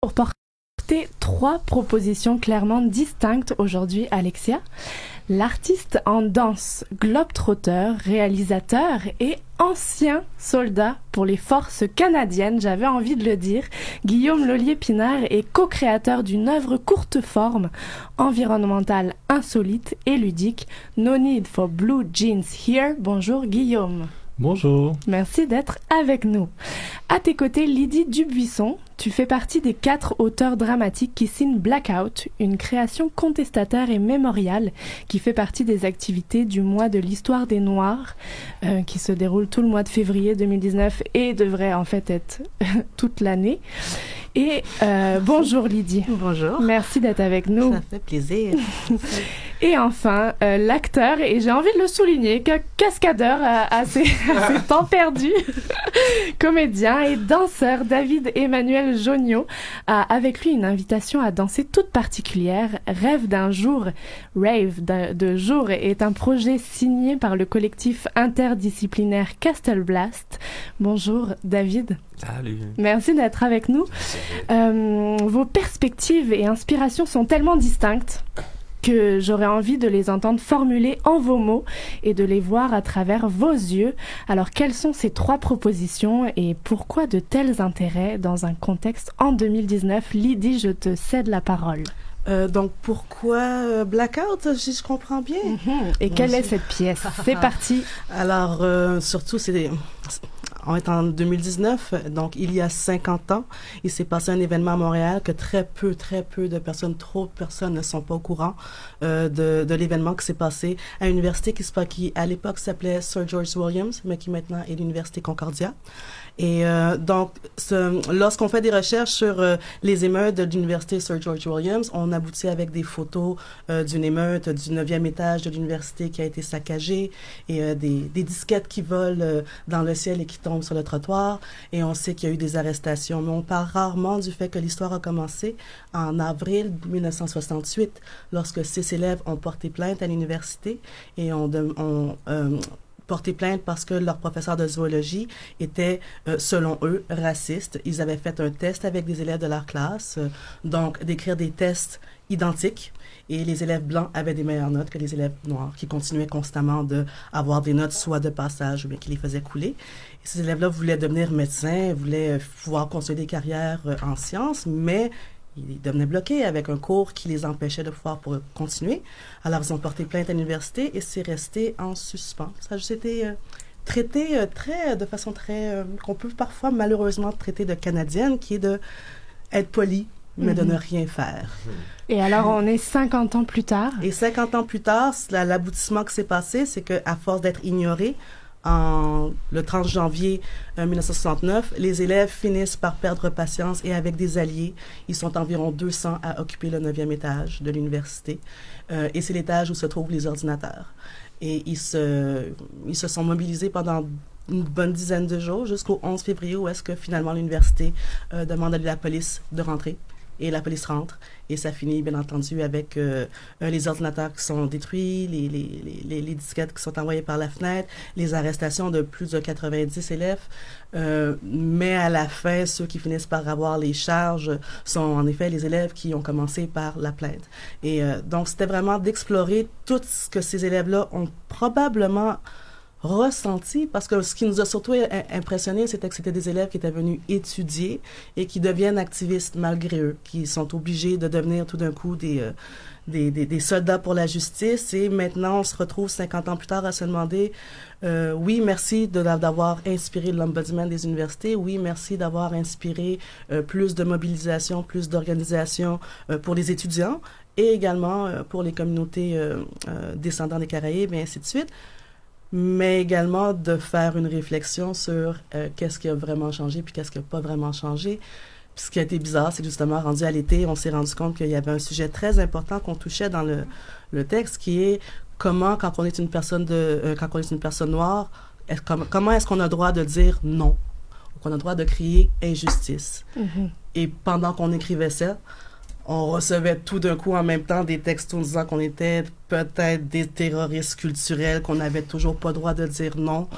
pour porter trois propositions clairement distinctes aujourd'hui, Alexia. L'artiste en danse, globe-trotteur, réalisateur et ancien soldat pour les forces canadiennes, j'avais envie de le dire, Guillaume Lollier-Pinard est co-créateur d'une œuvre courte forme, environnementale insolite et ludique, No Need for Blue Jeans Here. Bonjour Guillaume. Bonjour. Merci d'être avec nous. À tes côtés, Lydie Dubuisson, tu fais partie des quatre auteurs dramatiques qui signent Blackout, une création contestataire et mémoriale qui fait partie des activités du mois de l'histoire des Noirs, euh, qui se déroule tout le mois de février 2019 et devrait en fait être toute l'année. Et euh, bonjour Lydie. Bonjour. Merci d'être avec nous. Ça fait plaisir. et enfin, euh, l'acteur, et j'ai envie de le souligner, cascadeur à, à, ses, à ses temps perdus, comédien et danseur David Emmanuel Jonio a avec lui une invitation à danser toute particulière. Rêve d'un jour, Rave de jour est un projet signé par le collectif interdisciplinaire Castle Blast. Bonjour David. Salut. Merci d'être avec nous. Euh, vos perspectives et inspirations sont tellement distinctes que j'aurais envie de les entendre formuler en vos mots et de les voir à travers vos yeux. Alors quelles sont ces trois propositions et pourquoi de tels intérêts dans un contexte en 2019 Lydie, je te cède la parole. Euh, donc pourquoi euh, Blackout, si je comprends bien? Mm -hmm. Et quelle est cette pièce? C'est parti. Alors euh, surtout c'est on est en 2019, donc il y a 50 ans, il s'est passé un événement à Montréal que très peu, très peu de personnes, trop de personnes ne sont pas au courant euh, de, l'événement qui s'est passé à l'université qui, qui à l'époque s'appelait Sir George Williams, mais qui maintenant est l'université Concordia. Et euh, donc, lorsqu'on fait des recherches sur euh, les émeutes de l'université Sir George Williams, on aboutit avec des photos euh, d'une émeute du 9e étage de l'université qui a été saccagée et euh, des, des, disquettes qui volent euh, dans le ciel et qui tombent sur le trottoir. Et on sait qu'il y a eu des arrestations, mais on parle rarement du fait que l'histoire a commencé en avril 1968, lorsque six élèves ont porté plainte à l'université et on, on porté plainte parce que leur professeur de zoologie était, euh, selon eux, raciste. Ils avaient fait un test avec des élèves de leur classe, euh, donc d'écrire des tests identiques. Et les élèves blancs avaient des meilleures notes que les élèves noirs, qui continuaient constamment de avoir des notes soit de passage bien qui les faisaient couler. Ces élèves-là voulaient devenir médecins, voulaient pouvoir construire des carrières euh, en sciences, mais ils devenaient bloqués avec un cours qui les empêchait de pouvoir pour continuer. Alors, ils ont porté plainte à l'université et c'est resté en suspens. Ça a juste été euh, traité euh, très, de façon très, euh, qu'on peut parfois malheureusement traiter de canadienne, qui est de être poli, mais mm -hmm. de ne rien faire. Et alors, on est 50 ans plus tard. Et 50 ans plus tard, l'aboutissement qui s'est passé, c'est qu'à force d'être ignoré, en le 30 janvier euh, 1969, les élèves finissent par perdre patience et avec des alliés, ils sont environ 200 à occuper le 9e étage de l'université. Euh, et c'est l'étage où se trouvent les ordinateurs. Et ils se, ils se sont mobilisés pendant une bonne dizaine de jours jusqu'au 11 février où est-ce que finalement l'université euh, demande à la police de rentrer et la police rentre. Et ça finit, bien entendu, avec euh, les ordinateurs qui sont détruits, les, disquettes qui sont envoyées par la fenêtre, les arrestations de plus de 90 élèves. Euh, mais à la fin, ceux qui finissent par avoir les charges sont en effet les élèves qui ont commencé par la plainte. Et euh, donc, c'était vraiment d'explorer tout ce que ces élèves-là ont probablement ressenti parce que ce qui nous a surtout impressionné, c'était que c'était des élèves qui étaient venus étudier et qui deviennent activistes malgré eux, qui sont obligés de devenir tout d'un coup des, euh, des, des, des, soldats pour la justice. Et maintenant on se retrouve 50 ans plus tard à se demander euh, oui, merci d'avoir inspiré l'ombudsman des universités, oui, merci d'avoir inspiré euh, plus de mobilisation, plus d'organisation euh, pour les étudiants et également euh, pour les communautés euh, descendants des Caraïbes et ainsi de suite mais également de faire une réflexion sur euh, qu'est-ce qui a vraiment changé puis qu'est-ce qui n'a pas vraiment changé. Puis ce qui a été bizarre, c'est justement rendu à l'été, on s'est rendu compte qu'il y avait un sujet très important qu'on touchait dans le, le texte, qui est comment, quand on est une personne de, euh, quand on est une personne noire, est com comment est-ce qu'on a le droit de dire non, qu'on a le droit de crier injustice? Mm -hmm. Et pendant qu'on écrivait ça, on recevait tout d'un coup en même temps des textos nous disant qu'on était peut-être des terroristes culturels, qu'on n'avait toujours pas droit de dire non.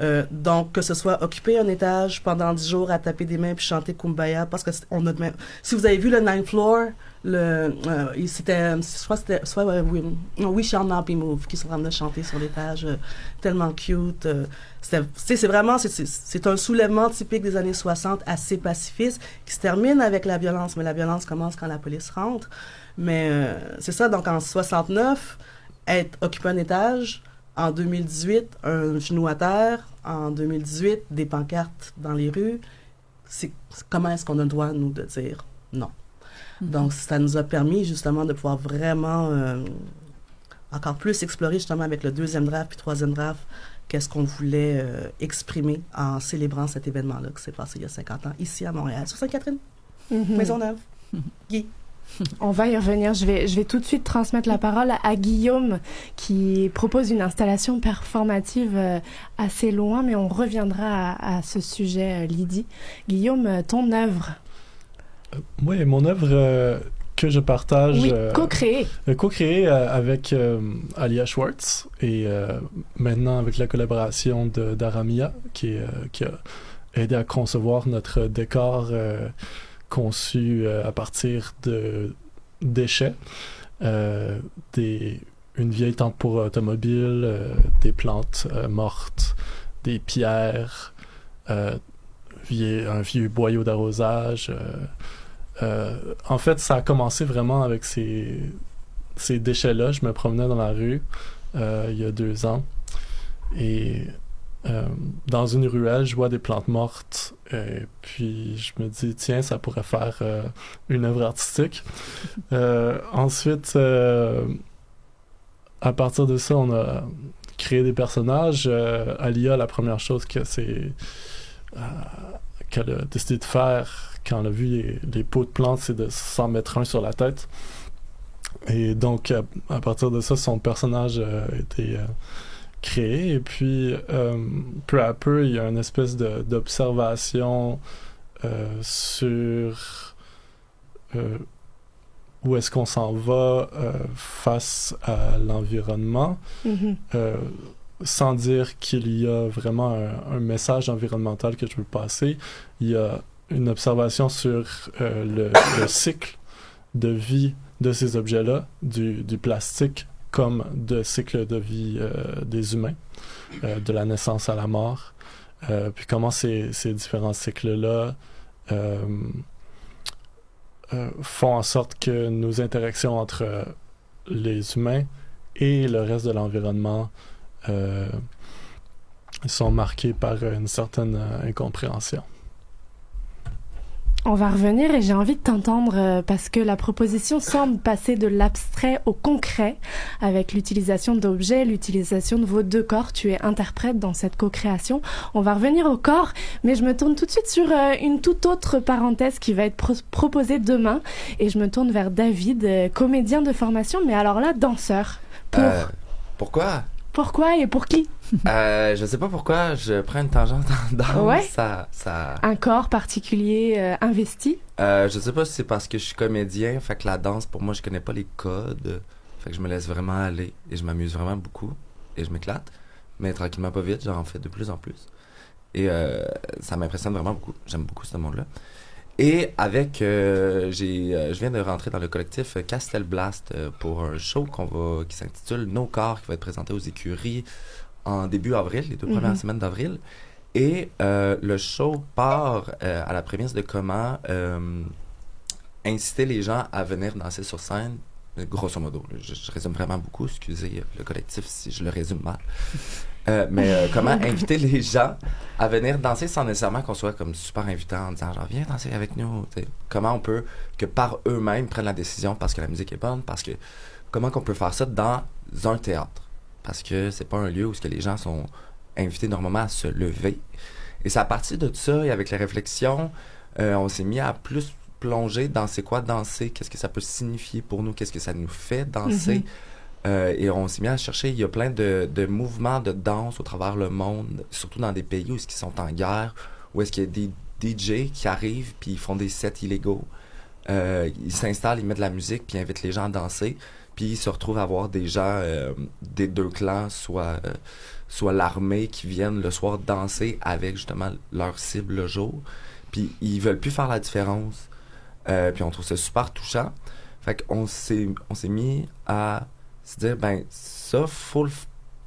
Euh, donc, que ce soit occuper un étage pendant 10 jours à taper des mains puis chanter Kumbaya, parce que on a Si vous avez vu le Ninth Floor, le, euh, c'était, je crois que c'était soit euh, We, We Shall Not Be Moved qui sont en train chanter sur l'étage, euh, tellement cute. c'est vraiment, c'est un soulèvement typique des années 60, assez pacifiste, qui se termine avec la violence, mais la violence commence quand la police rentre. Mais c'est ça, donc en 69, être occupé un étage, en 2018, un genou à terre. En 2018, des pancartes dans les rues. Comment est-ce qu'on a le droit, nous, de dire non? Donc, ça nous a permis justement de pouvoir vraiment euh, encore plus explorer justement avec le deuxième draft puis troisième draft qu'est-ce qu'on voulait euh, exprimer en célébrant cet événement-là qui s'est passé il y a 50 ans ici à Montréal, sur Sainte-Catherine, mm-hmm. Maisonneuve. Guy. On va y revenir. Je vais, je vais tout de suite transmettre la parole à Guillaume qui propose une installation performative euh, assez loin, mais on reviendra à, ce sujet, Lydie. Guillaume, ton œuvre Oui, mon œuvre que je partage. Oui, co-créée. co-créée avec Alia Schwartz et maintenant avec la collaboration d'Aramia qui, qui a aidé à concevoir notre décor conçu euh, à partir de déchets, euh, des, une vieille tente pour automobile, euh, des plantes mortes, des pierres, un vieux boyau d'arrosage. En fait, ça a commencé vraiment avec ces, ces déchets-là. Je me promenais dans la rue il y a deux ans et euh, dans une ruelle, je vois des plantes mortes, et puis je me dis, tiens, ça pourrait faire euh, une œuvre artistique. Euh, ensuite, à partir de ça, on a créé des personnages. Alia, la première chose que c'est qu'elle a décidé de faire quand elle a vu les, pots de plantes, c'est de s'en mettre un sur la tête. Et donc, à, partir de ça, son personnage a été créé. Et puis, euh, peu à peu, il y a une espèce d'observation euh, sur euh, où est-ce qu'on s'en va face à l'environnement, mm-hmm. sans dire qu'il y a vraiment un, message environnemental que je veux passer. Il y a une observation sur le, cycle de vie de ces objets-là, du, plastique comme de cycle de vie euh, des humains, euh, de la naissance à la mort, euh, puis comment ces différents cycles-là font en sorte que nos interactions entre les humains et le reste de l'environnement sont marquées par une certaine incompréhension. On va revenir et j'ai envie de t'entendre euh, parce que la proposition semble passer de l'abstrait au concret avec l'utilisation d'objets, l'utilisation de vos deux corps. Tu es interprète dans cette co-création. On va revenir au corps, mais je me tourne tout de suite sur euh, une toute autre parenthèse qui va être proposée demain et je me tourne vers David, euh, comédien de formation, mais alors là, danseur. Pour... pourquoi? Pourquoi et pour qui? Euh, Je sais pas pourquoi, je prends une tangente dans ouais. ça, ça... Un corps particulier euh, investi? Euh, Je sais pas si c'est parce que je suis comédien, fait que la danse, pour moi, je connais pas les codes. Fait que je me laisse vraiment aller et je m'amuse vraiment beaucoup et je m'éclate. Mais tranquillement, pas vite, j'en fais de plus en plus. Et euh, ça m'impressionne vraiment beaucoup. J'aime beaucoup ce monde-là. Et avec, euh, j'ai, euh, je viens de rentrer dans le collectif Castel Blast euh, pour un show qu'on va, qui s'intitule Nos corps, qui va être présenté aux écuries en début avril, les deux premières mhm. semaines d'avril. Et le show part à la prémisse de comment inciter les gens à venir danser sur scène. Grosso modo, je, je résume vraiment beaucoup, excusez le collectif si je le résume mal. Euh, mais euh, comment inviter les gens à venir danser sans nécessairement qu'on soit comme super invitant en disant genre viens danser avec nous. Comment on peut que par eux-mêmes prennent la décision parce que la musique est bonne, parce que comment qu'on peut faire ça dans un théâtre? Parce que c'est pas un lieu où ce que les gens sont invités normalement à se lever. Et c'est à partir de ça et avec les réflexions, euh, on s'est mis à plus plonger dans c'est quoi danser, qu'est-ce que ça peut signifier pour nous, qu'est-ce que ça nous fait danser. Mm-hmm. Euh, et on s'est mis à chercher, il y a plein de, de, mouvements de danse au travers le monde, surtout dans des pays où ils sont en guerre, où est-ce qu'il y a des DJ qui arrivent puis ils font des sets illégaux. Euh, ils s'installent, ils mettent de la musique puis ils invitent les gens à danser. Puis ils se retrouvent à voir des gens euh, des deux clans, soit soit l'armée qui viennent le soir danser avec justement leur cible le jour. Puis ils veulent plus faire la différence. Euh, puis on trouve ça super touchant. Fait qu'on s'est, on s'est mis à se dire, ben, ça, faut le,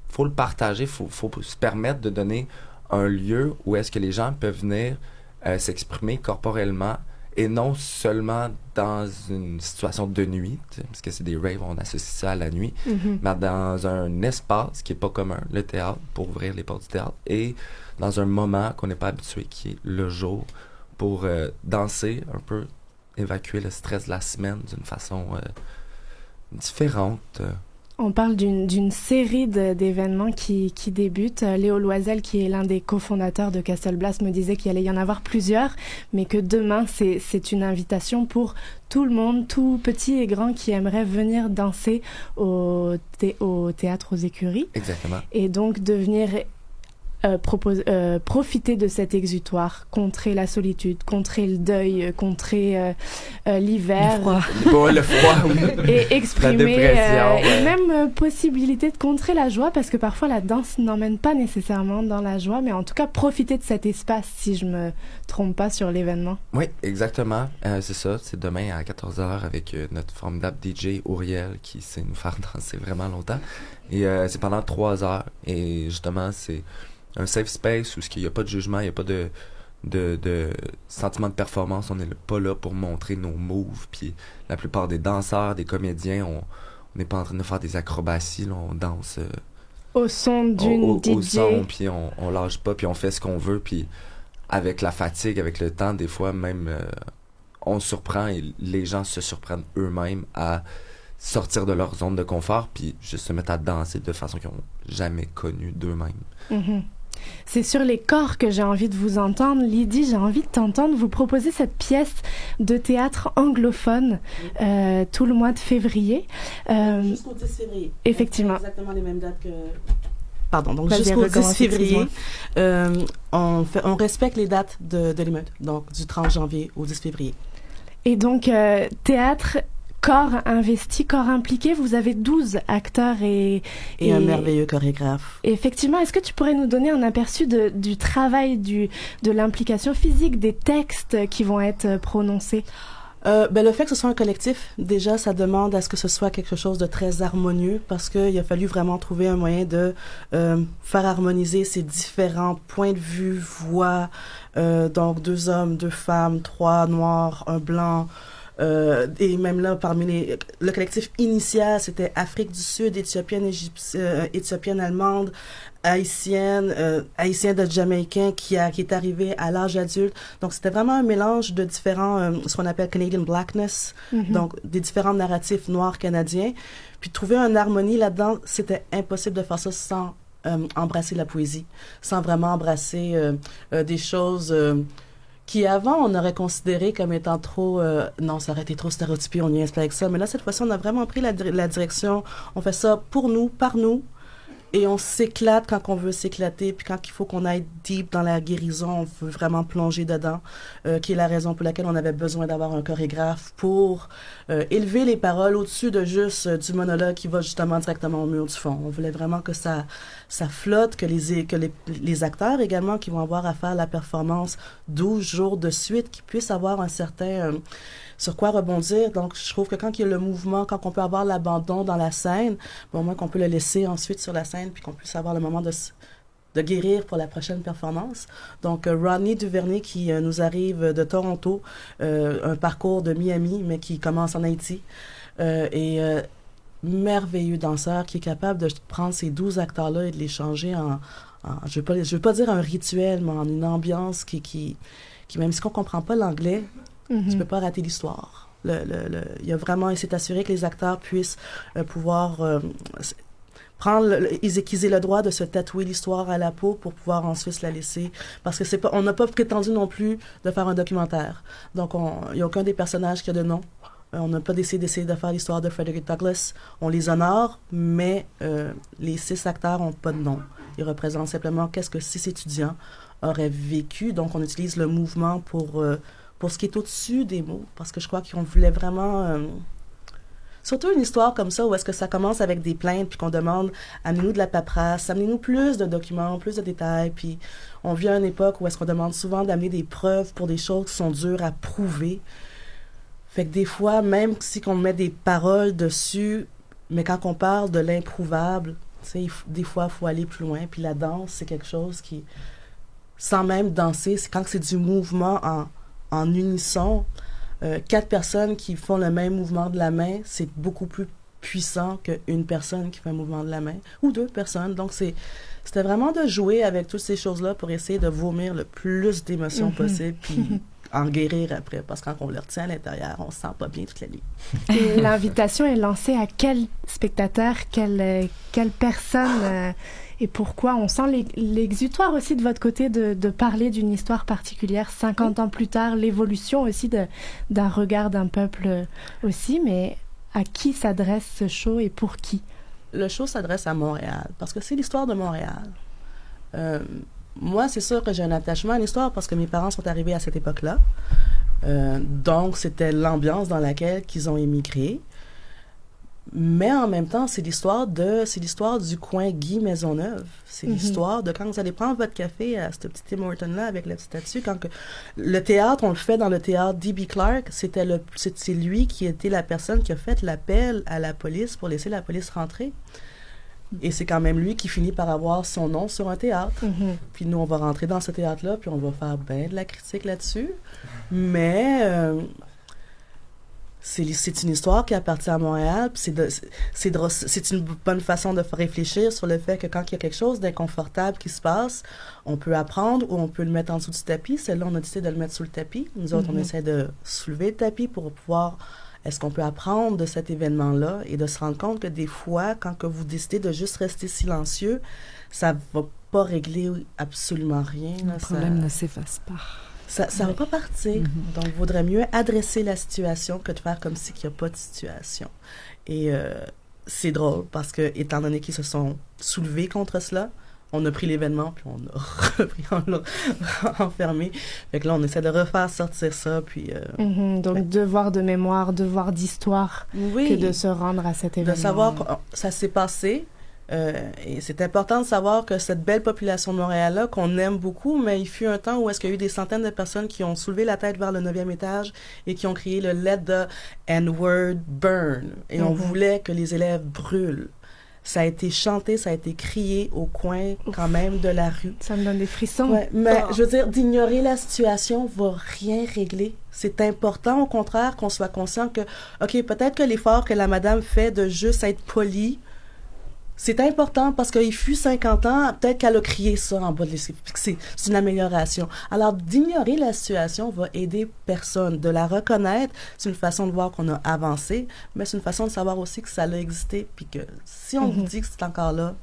faut le partager, faut, faut se permettre de donner un lieu où est-ce que les gens peuvent venir euh, s'exprimer corporellement et non seulement dans une situation de nuit, parce que c'est des raves, on associe ça à la nuit, Mhm. mais dans un espace qui est pas commun, le théâtre, pour ouvrir les portes du théâtre, et dans un moment qu'on n'est pas habitué, qui est le jour, pour euh, danser un peu, évacuer le stress de la semaine d'une façon euh, différente. euh. On parle d'une série d'événements qui, qui débutent. Euh, Léo Loisel, qui est l'un des cofondateurs de Castle Blast, me disait qu'il allait y en avoir plusieurs, mais que demain, c'est c'est une invitation pour tout le monde, tout petit et grand, qui aimerait venir danser au, thé- au théâtre aux écuries. Exactement. Et donc de venir euh, propose- euh, profiter de cet exutoire, contrer la solitude, contrer le deuil, euh, contrer euh, euh, l'hiver. Le froid. Bon, le froid, oui. et exprimer dépression, euh, ouais. et même euh, possibilité de contrer la joie parce que parfois la danse n'emmène pas nécessairement dans la joie mais en tout cas profiter de cet espace si je me trompe pas sur l'événement Oui, exactement. Euh, c'est ça. C'est demain à 14h avec euh, notre formidable DJ Auriel qui sait nous faire danser vraiment longtemps. Et euh, c'est pendant trois heures. Et justement, c'est un safe space où il n'y a pas de jugement, il n'y a pas de, de, de sentiment de performance. On n'est pas là pour montrer nos moves. Puis la plupart des danseurs, des comédiens, on n'est pas en train de faire des acrobaties. là. on danse euh, au son d'une au, au- son, puis on, on lâche pas, puis on fait ce qu'on veut, puis avec la fatigue, avec le temps, des fois même, euh, on surprend et les gens se surprennent eux-mêmes à sortir de leur zone de confort, puis juste se mettre à danser de façon qu'ils n'ont jamais connue d'eux-mêmes. Mhm. C'est sur les corps que j'ai envie de vous entendre. Lydie, j'ai envie de t'entendre. Vous proposer cette pièce de théâtre anglophone euh, tout le mois de février. Euh, Jusqu'au 10 février. effectivement. Exactement les mêmes dates que. Pardon, donc jusqu'au 10 recommence, février, euh, on, fait, on respecte les dates de, de l'émeute, donc du 30 janvier au 10 février. Et donc, théâtre, corps investi, corps impliqué, vous avez 12 acteurs et... Et, un merveilleux chorégraphe. Effectivement, est-ce que tu pourrais nous donner un aperçu de, du travail, du, de l'implication physique, des textes qui vont être prononcés? Euh, ben, le fait que ce soit un collectif, déjà, ça demande à ce que ce soit quelque chose de très harmonieux parce qu'il a fallu vraiment trouver un moyen de euh, faire harmoniser ces différents points de vue, voix, euh, donc deux hommes, deux femmes, trois noirs, un blanc. Euh, et même là, parmi les, le collectif initial, c'était Afrique du Sud, éthiopienne, égyptienne, euh, éthiopienne, allemande, haïtienne, euh, haïtien de Jamaïcain qui, a, qui est arrivé à l'âge adulte. Donc, c'était vraiment un mélange de différents, euh, ce qu'on appelle Canadian Blackness, Mhm. donc des différents narratifs noirs canadiens. Puis, trouver une harmonie là-dedans, c'était impossible de faire ça sans euh, embrasser la poésie, sans vraiment embrasser des choses qui avant on aurait considéré comme étant trop euh, non ça aurait été trop stéréotypé on y pas avec ça mais là cette fois-ci on a vraiment pris la direction on fait ça pour nous par nous et on s'éclate quand on veut s'éclater puis quand il faut qu'on aille deep dans la guérison on veut vraiment plonger dedans euh, qui est la raison pour laquelle on avait besoin d'avoir un chorégraphe pour euh, élever les paroles au-dessus de juste euh, du monologue qui va justement directement au mur du fond on voulait vraiment que ça ça flotte, que les, que les, acteurs également qui vont avoir à faire la performance 12 jours de suite, qui puissent avoir un certain sur quoi rebondir. Donc, je trouve que quand il y a le mouvement, quand on peut avoir l'abandon dans la scène, au moins qu'on peut le laisser ensuite sur la scène, puis qu'on puisse avoir le moment de, de guérir pour la prochaine performance. Donc, euh, Rodney Duvernay qui euh, nous arrive de Toronto, euh, un parcours de Miami, mais qui commence en Haïti. Euh, et merveilleux danseur qui est capable de prendre ces 12 acteurs-là et de les changer en, en- je ne veux, pas- je veux pas dire un rituel, mais en une ambiance qui, qui, qui même si on ne comprend pas l'anglais, Mhm. tu peux pas rater l'histoire. Le, le, le- il y a vraiment, il s'est assuré que les acteurs puissent euh, pouvoir euh, prendre, qu'ils aient le droit de se tatouer l'histoire à la peau pour pouvoir ensuite la laisser. Parce que c'est pas, on n'a pas prétendu non plus de faire un documentaire. Donc, on- il n'y a aucun des personnages qui a de nom. Euh, on n'a pas décidé d'essayer de faire l'histoire de Frederick Douglass. On les honore, mais euh, les six acteurs n'ont pas de nom. Ils représentent simplement qu'est-ce que six étudiants auraient vécu. Donc, on utilise le mouvement pour, euh, pour ce qui est au-dessus des mots, parce que je crois qu'on voulait vraiment Surtout une histoire comme ça où est-ce que ça commence avec des plaintes puis qu'on demande amenez-nous de la paperasse, amenez-nous plus de documents, plus de détails puis on vit à une époque où est-ce qu'on demande souvent d'amener des preuves pour des choses qui sont dures à prouver. Fait que des fois, même si on met des paroles dessus, mais quand on parle de l'improuvable, des fois, il faut aller plus loin. Puis la danse, c'est quelque chose qui, sans même danser, c'est quand c'est du mouvement en, en unisson, euh, quatre personnes qui font le même mouvement de la main, c'est beaucoup plus puissant qu'une personne qui fait un mouvement de la main, ou deux personnes. Donc, c'est c'était vraiment de jouer avec toutes ces choses-là pour essayer de vomir le plus d'émotions mm-hmm. possible, puis en guérir après. Parce que quand on le retient à l'intérieur, on se sent pas bien toute la nuit. Et l'invitation est lancée à quel spectateur, quelle, quelle personne euh, et pourquoi On sent l'exutoire aussi de votre côté de, parler d'une histoire particulière 50 ans plus tard, l'évolution aussi d'un regard d'un peuple aussi, mais à qui s'adresse ce show et pour qui? Le show s'adresse à Montréal parce que c'est l'histoire de Montréal. Euh, moi, c'est sûr que j'ai un attachement à l'histoire parce que mes parents sont arrivés à cette époque-là. Euh, donc, c'était l'ambiance dans laquelle ils ont émigré. Mais en même temps, c'est l'histoire de, c'est l'histoire du coin Guy Maisonneuve. C'est mhm. l'histoire de quand vous allez prendre votre café à ce petit Tim Horton-là avec la statue. Quand que, le théâtre, on le fait dans le théâtre D.B. Clark. C'était le, c'est lui qui était la personne qui a fait l'appel à la police pour laisser la police rentrer. Et c'est quand même lui qui finit par avoir son nom sur un théâtre. Mhm. Puis nous, on va rentrer dans ce théâtre-là, puis on va faire bien de la critique là-dessus. Mais euh, c'est une histoire qui appartient à Montréal. C'est une bonne façon de réfléchir sur le fait que quand il y a quelque chose d'inconfortable qui se passe, on peut apprendre ou on peut le mettre en dessous du tapis. Celle-là, on a décidé de le mettre sous le tapis. Nous autres, on mm-hmm. essaie de soulever le tapis pour pouvoir est-ce qu'on peut apprendre de cet événement-là et de se rendre compte que des fois, quand que vous décidez de juste rester silencieux, ça va pas régler absolument rien. le problème ne s'efface pas. Ça ne va pas partir. Mm-hmm. Donc, il vaudrait mieux adresser la situation que de faire comme s'il n'y a pas de situation. Et euh, c'est drôle parce que, étant donné qu'ils se sont soulevés contre cela, on a pris l'événement, puis on a repris, on l'a enfermé. Fait que là, on essaie de refaire sortir ça, puis... Euh, mm-hmm. donc, devoir de mémoire, devoir d'histoire, que de se rendre à cet événement. De savoir que ça s'est passé, euh, et c'est important de savoir que cette belle population de Montréal-là, qu'on aime beaucoup, mais il fut un temps où est-ce qu'il y a eu des centaines de personnes qui ont soulevé la tête vers le neuvième étage et qui ont crié le Let the N-word burn. Et on mhm. voulait que les élèves brûlent. Ça a été chanté, ça a été crié au coin quand même de la rue. Ça me donne des frissons. Ouais, mais je veux dire, d'ignorer la situation va rien régler. C'est important, au contraire, qu'on soit conscient que, OK, peut-être que l'effort que la madame fait de juste être polie, c'est important parce qu'il fut 50 ans, peut-être qu'elle a crié ça en bas de C'est une amélioration. Alors, d'ignorer la situation va aider personne. De la reconnaître, c'est une façon de voir qu'on a avancé, mais c'est une façon de savoir aussi que ça a existé, puis que si on vous mhm. dit que c'est encore là,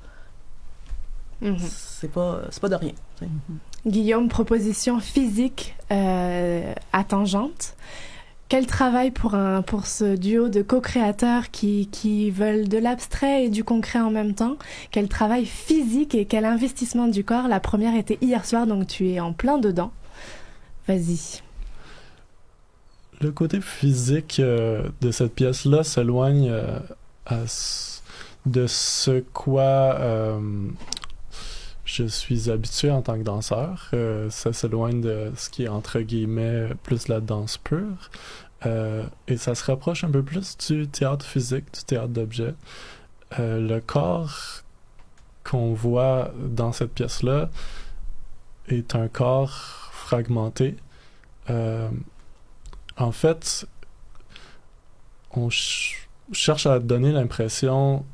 mhm. c'est pas, pas de rien. Guillaume, proposition physique euh, à tangente quel travail pour, un, pour ce duo de co-créateurs qui, qui veulent de l'abstrait et du concret en même temps? Quel travail physique et quel investissement du corps? La première était hier soir, donc tu es en plein dedans. Vas-y. Le côté physique euh, de cette pièce-là s'éloigne euh, de ce quoi euh, je suis habitué en tant que danseur. ça s'éloigne de ce qui est entre guillemets plus la danse pure. Euh, et ça se rapproche un peu plus du théâtre physique, du théâtre d'objets. Euh, le corps qu'on voit dans cette pièce-là est un corps fragmenté. Euh, en fait, on cherche à donner l'impression,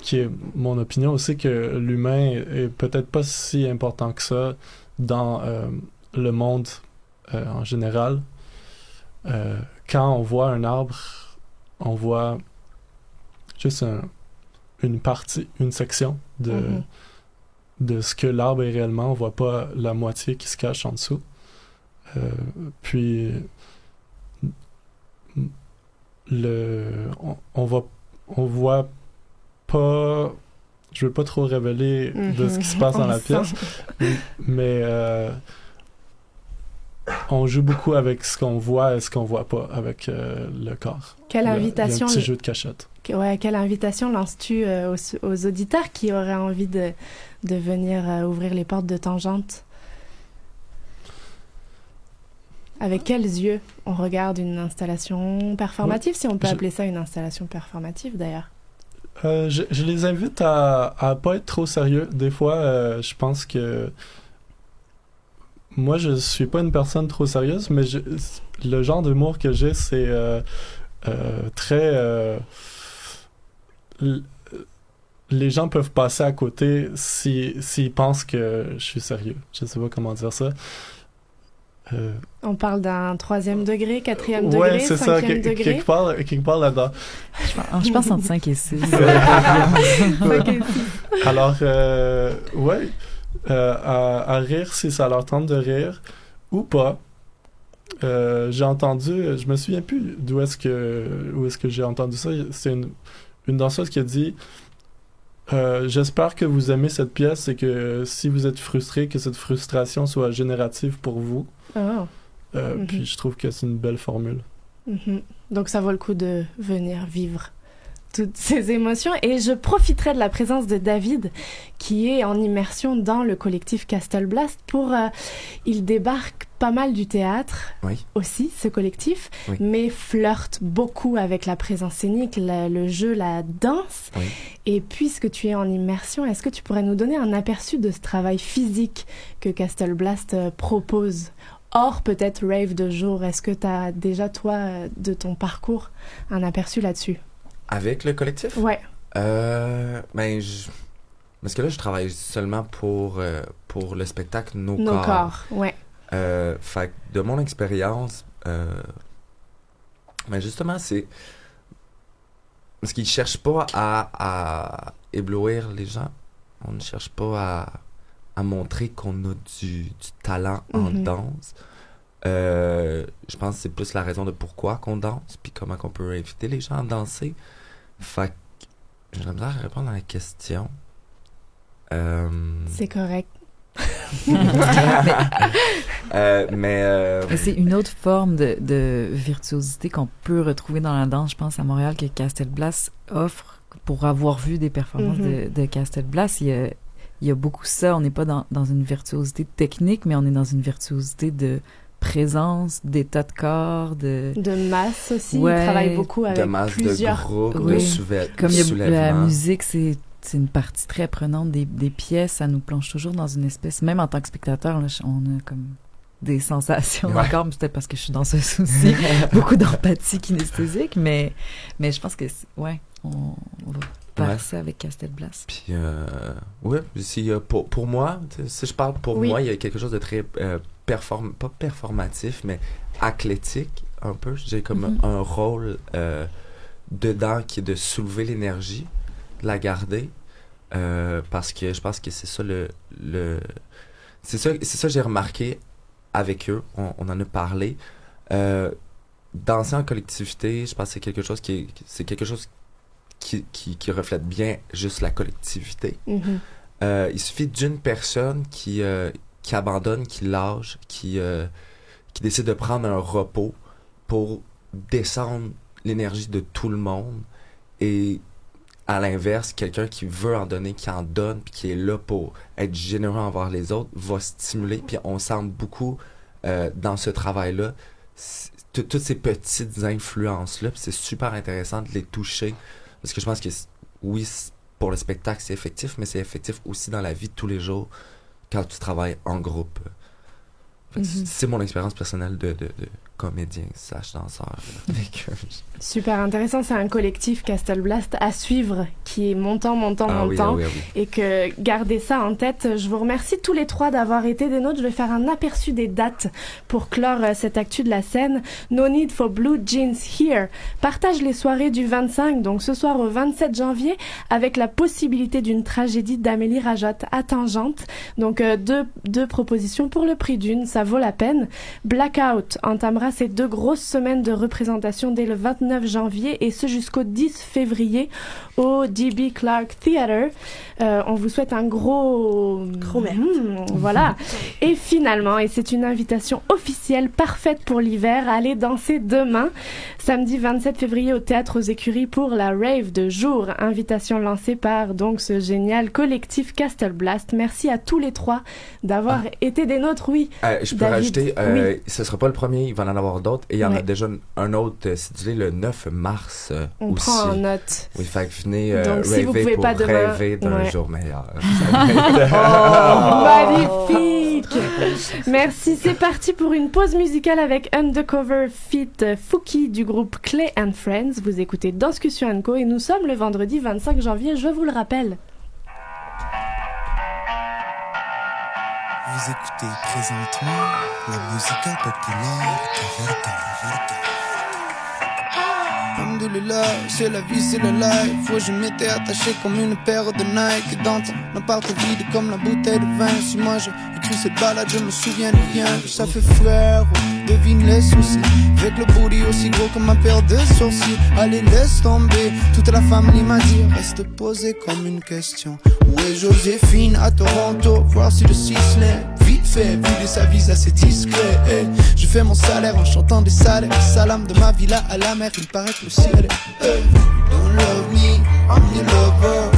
qui est mon opinion aussi, que l'humain est peut-être pas si important que ça dans le monde euh, en général, euh, quand on voit un arbre, on voit juste une partie, une section de, mm-hmm. de ce que l'arbre est réellement. On voit pas la moitié qui se cache en dessous. Euh, puis le on, on, voit pas je veux pas trop révéler de ce qui se mm-hmm. passe dans la pièce mais on joue beaucoup avec ce qu'on voit et ce qu'on voit pas avec euh, le corps. Quelle Le- invitation, Le petit jeu de cachette. ouais, quelle invitation lances-tu euh, aux, aux auditeurs qui auraient envie de, de venir euh, ouvrir les portes de Tangente? Avec quels yeux on regarde une installation performative, si on peut Je- appeler ça une installation performative d'ailleurs? Je, je les invite à, à pas être trop sérieux. Des fois, je pense que moi, je suis pas une personne trop sérieuse, mais je- le genre d'humour que j'ai, c'est euh, euh, très. euh, les gens peuvent passer à côté si s'ils pensent que je suis sérieux. Je sais pas comment dire ça. Euh, On parle d'un troisième degré, quatrième ouais, degré, c'est ça, cinquième degré? quelque part, quelque part là-dedans. Je pense, je pense entre 5 et 6. Ok. Alors, euh, ouais, euh, à, à rire si ça leur tente de rire ou pas. Euh, j'ai entendu, je me souviens plus d'où est-ce que où est-ce que j'ai entendu ça. C'est une, une danseuse qui a dit euh, J'espère que vous aimez cette pièce et que si vous êtes frustré, que cette frustration soit générative pour vous. Oh. Euh, Mhm. Puis je trouve que c'est une belle formule. Mhm. Donc ça vaut le coup de venir vivre toutes ces émotions et je profiterai de la présence de David qui est en immersion dans le collectif Castle Blast pour euh, il débarque pas mal du théâtre Oui. aussi ce collectif Oui. mais flirte beaucoup avec la présence scénique la- le jeu la danse Oui. et puisque tu es en immersion est-ce que tu pourrais nous donner un aperçu de ce travail physique que Castle Blast euh, propose? Hors peut-être rave de jour, est-ce que tu as déjà, toi, euh, de ton parcours, un aperçu là-dessus? Avec le collectif? Ouais. Euh, ben, je... Parce que là, je travaille seulement pour, euh, pour le spectacle Nos, Nos corps. corps, ouais. Euh, fait que de mon expérience, euh, ben justement, c'est. Parce qu'ils cherchent pas à, à éblouir les gens. On ne cherche pas à, à montrer qu'on a du, du talent en Mhm. danse. Euh, je pense que c'est plus la raison de pourquoi qu'on danse, puis comment qu'on peut inviter les gens à danser. Fait que j'ai la misère à répondre à la question. Euh, C'est correct. euh, mais euh, Mais c'est une autre forme de, de virtuosité qu'on peut retrouver dans la danse, je pense, à Montréal, que Castelblas offre. Pour avoir vu des performances de, de Castelblas, il y a, il y a beaucoup ça. On n'est pas dans, dans une virtuosité technique, mais on est dans une virtuosité de présence, d'état de corps, de... De masse aussi, Ouais. il travaille beaucoup de avec masse plusieurs... de groupe, de Oui. soulè- Comme il y a la soulèvement. musique, c'est une partie très prenante des, des pièces. Ça nous plonge toujours dans une espèce... Même en tant que spectateur, là, on a comme des sensations Ouais. encore, mais peut-être parce que je suis dans ce souci. beaucoup d'empathie kinesthésique, mais, mais je pense que, ouais, on, on va Ouais. ça avec Castelblas. Puis, euh, ouais, si, pour, pour moi, si je parle pour Oui. moi, il y a quelque chose de très euh, perform pas performatif, mais athlétique un peu. J'ai comme Mhm. un rôle euh, dedans qui est de soulever l'énergie, de la garder, euh, parce que je pense que c'est ça le, le c'est ça, ça que j'ai remarqué avec eux. On, on en a parlé. Euh, danser en collectivité, je pense que c'est quelque chose qui est, c'est quelque chose qui, qui, qui reflète bien juste la collectivité. Mhm. Euh, il suffit d'une personne qui, euh, qui abandonne, qui lâche, qui, euh, qui décide de prendre un repos pour descendre l'énergie de tout le monde. Et à l'inverse, quelqu'un qui veut en donner, qui en donne, puis qui est là pour être généreux envers les autres, va stimuler. Puis on sent beaucoup euh, dans ce travail-là toutes ces petites influences-là. C'est super intéressant de les toucher. Parce que je pense que, oui, pour le spectacle, c'est effectif, mais c'est effectif aussi dans la vie de tous les jours quand tu travailles en groupe. Mhm. C'est mon expérience personnelle de, de, de comédien slash danseur. Super intéressant, c'est un collectif Castle Blast à suivre qui est montant, montant, Ah oui, montant. ah oui, ah oui. et que gardez ça en tête. Je vous remercie tous les trois d'avoir été des nôtres. Je vais faire un aperçu des dates pour clore euh, cette actu de la scène. No Need for Blue Jeans Here partage les soirées du 25, donc ce soir au 27 janvier, avec la possibilité d'une tragédie d'Amélie Rajotte à Tangente. Donc euh, deux, deux propositions pour le prix d'une, ça vaut la peine. Blackout entamera ses deux grosses semaines de représentation dès le 29 janvier et ce jusqu'au 10 février au D.B. Clark Theatre. Euh, on vous souhaite un gros... Gros merci. Mmh, voilà. Et finalement, et c'est une invitation officielle parfaite pour l'hiver, allez danser demain, samedi 27 février au Théâtre aux Écuries pour la rave de jour. Invitation lancée par donc ce génial collectif Castle Blast. Merci à tous les trois d'avoir été des nôtres, oui. Euh, je peux David, rajouter, euh, ce sera pas le premier, il va en avoir d'autres. Et il y en Ouais. a déjà un autre, euh, c'est le 9 mars euh, On aussi. prend en note. Oui, fait que venez euh, Donc, si vous rêver pouvez pour pas demain, rêver d'un ouais. jour meilleur. Oh, magnifique Merci, c'est parti pour une pause musicale avec Undercover Fit Fouki du groupe Clay and Friends. Vous écoutez Danscussion Co et nous sommes le vendredi 25 janvier, je vous le rappelle. Vous écoutez présentement la musique populaire. C'est la vie, c'est le life. Faut je m'étais attaché comme une paire de Nike. Dans ton appart vide comme la bouteille de vin. Si moi j'ai écrit cette balade, je me souviens de rien. Ça fait frère, devine les soucis. Avec le booty aussi gros que ma paire de sourcils. Allez, laisse tomber. Toute la famille m'a dit, reste posé comme une question. Où est Joséphine à Toronto? Voir si le Sisley vite fait, vider sa vie assez discret. Je fais mon salaire en chantant des salaires. Salam de ma villa à la mer, il paraît que le ciel est. eh. Don't love me, I'm your lover.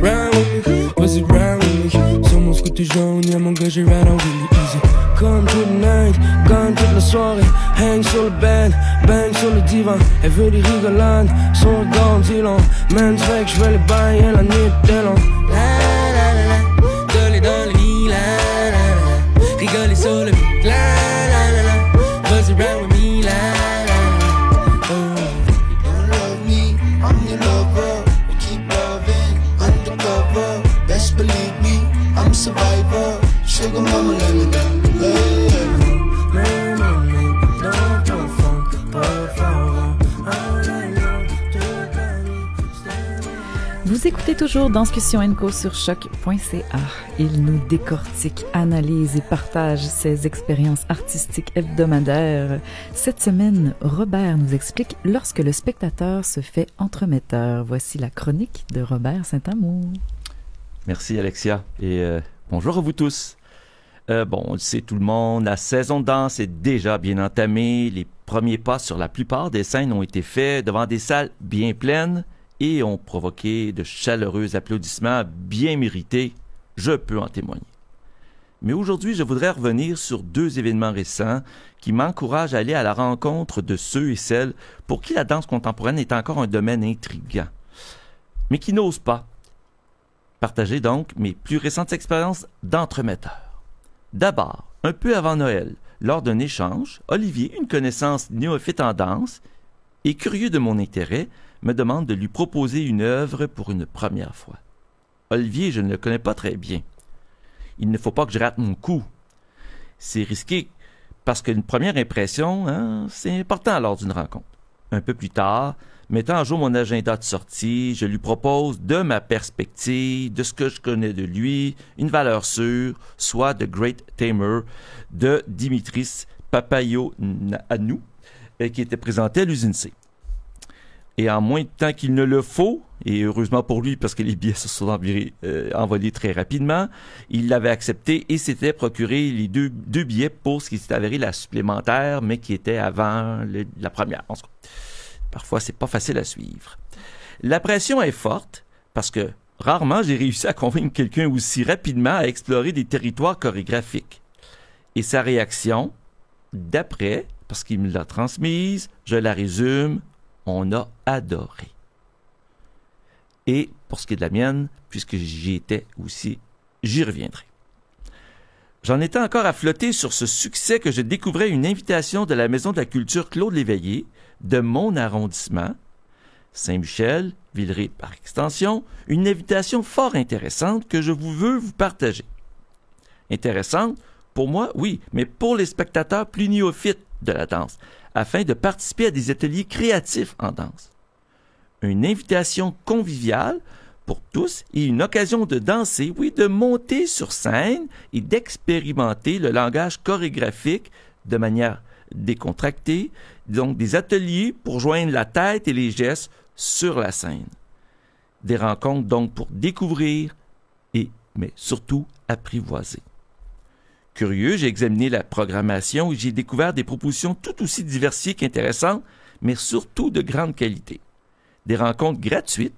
Round me, vas-y, round with me. Sur mon jaune, y'a mon gars, j'ai ride on really easy. Comme toute night, comme toute la soirée. Hang sur le bed, bang sur le divan. Elle veut des rigolades, son regard dit long. Man, que j'vais les bailler la nuit de toujours Co sur choc.ca. Il nous décortique, analyse et partage ses expériences artistiques hebdomadaires. Cette semaine, Robert nous explique lorsque le spectateur se fait entremetteur. Voici la chronique de Robert Saint-Amour. Merci Alexia et euh, bonjour à vous tous. Euh, bon, on le sait tout le monde, la saison de danse est déjà bien entamée. Les premiers pas sur la plupart des scènes ont été faits devant des salles bien pleines et ont provoqué de chaleureux applaudissements bien mérités. Je peux en témoigner. Mais aujourd'hui, je voudrais revenir sur deux événements récents qui m'encouragent à aller à la rencontre de ceux et celles pour qui la danse contemporaine est encore un domaine intriguant, mais qui n'osent pas partager donc mes plus récentes expériences d'entremetteur. D'abord, un peu avant Noël, lors d'un échange, Olivier, une connaissance néophyte en danse, et curieux de mon intérêt, me demande de lui proposer une œuvre pour une première fois. Olivier, je ne le connais pas très bien. Il ne faut pas que je rate mon coup. C'est risqué parce qu'une première impression, hein, c'est important lors d'une rencontre. Un peu plus tard, mettant à jour mon agenda de sortie, je lui propose de ma perspective, de ce que je connais de lui, une valeur sûre, soit The Great Tamer de Dimitris Papayoannou, euh, qui était présenté à l'usine C. Et en moins de temps qu'il ne le faut, et heureusement pour lui parce que les billets se sont envirés- euh, envolés très rapidement, il l'avait accepté et s'était procuré les deux, billets pour ce qui s'est avéré la supplémentaire, mais qui était avant la première. En Parfois, c'est pas facile à suivre. La pression est forte parce que rarement j'ai réussi à convaincre quelqu'un aussi rapidement à explorer des territoires chorégraphiques. Et sa réaction, d'après, parce qu'il me l'a transmise, je la résume, on a adoré. Et pour ce qui est de la mienne, puisque j'y étais aussi, j'y reviendrai. J'en étais encore à flotter sur ce succès que je découvrais une invitation de la Maison de la Culture Claude Léveillé de mon arrondissement, Saint-Michel, Villeray par extension, une invitation fort intéressante que je vous veux vous partager. Intéressante pour moi, oui, mais pour les spectateurs plus néophytes de la danse, afin de participer à des ateliers créatifs en danse. Une invitation conviviale pour tous et une occasion de danser, oui, de monter sur scène et d'expérimenter le langage chorégraphique de manière décontractée, donc des ateliers pour joindre la tête et les gestes sur la scène. Des rencontres donc pour découvrir et, mais surtout, apprivoiser. Curieux, j'ai examiné la programmation et j'ai découvert des propositions tout aussi diversifiées qu'intéressantes, mais surtout de grande qualité. Des rencontres gratuites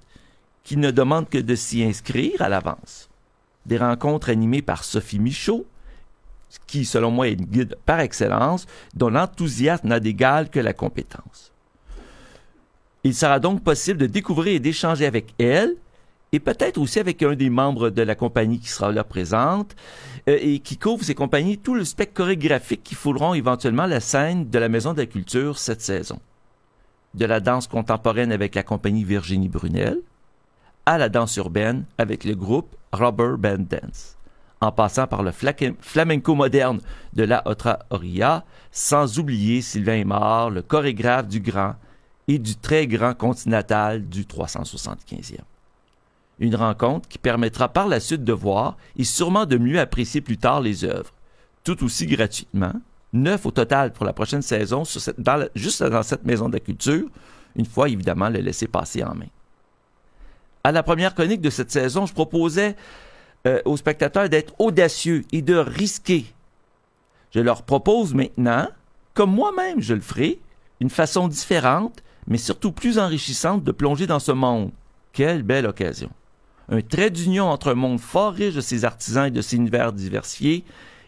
qui ne demandent que de s'y inscrire à l'avance. Des rencontres animées par Sophie Michaud, qui, selon moi, est une guide par excellence, dont l'enthousiasme n'a d'égal que la compétence. Il sera donc possible de découvrir et d'échanger avec elle, et peut-être aussi avec un des membres de la compagnie qui sera là présente, euh, et qui couvre ces compagnies tout le spectre chorégraphique qui fouleront éventuellement la scène de la Maison de la Culture cette saison. De la danse contemporaine avec la compagnie Virginie Brunel, à la danse urbaine avec le groupe Rubber Band Dance, en passant par le flamenco moderne de la Otra Oria, sans oublier Sylvain Aymar, le chorégraphe du grand et du très grand continental du 375e. Une rencontre qui permettra par la suite de voir et sûrement de mieux apprécier plus tard les œuvres, tout aussi gratuitement, neuf au total pour la prochaine saison, juste dans cette maison de la culture, une fois évidemment le laisser passer en main. À la première chronique de cette saison, je proposais euh, aux spectateurs d'être audacieux et de risquer. Je leur propose maintenant, comme moi-même je le ferai, une façon différente, mais surtout plus enrichissante de plonger dans ce monde. Quelle belle occasion. Un trait d'union entre un monde fort riche de ses artisans et de ses univers diversifiés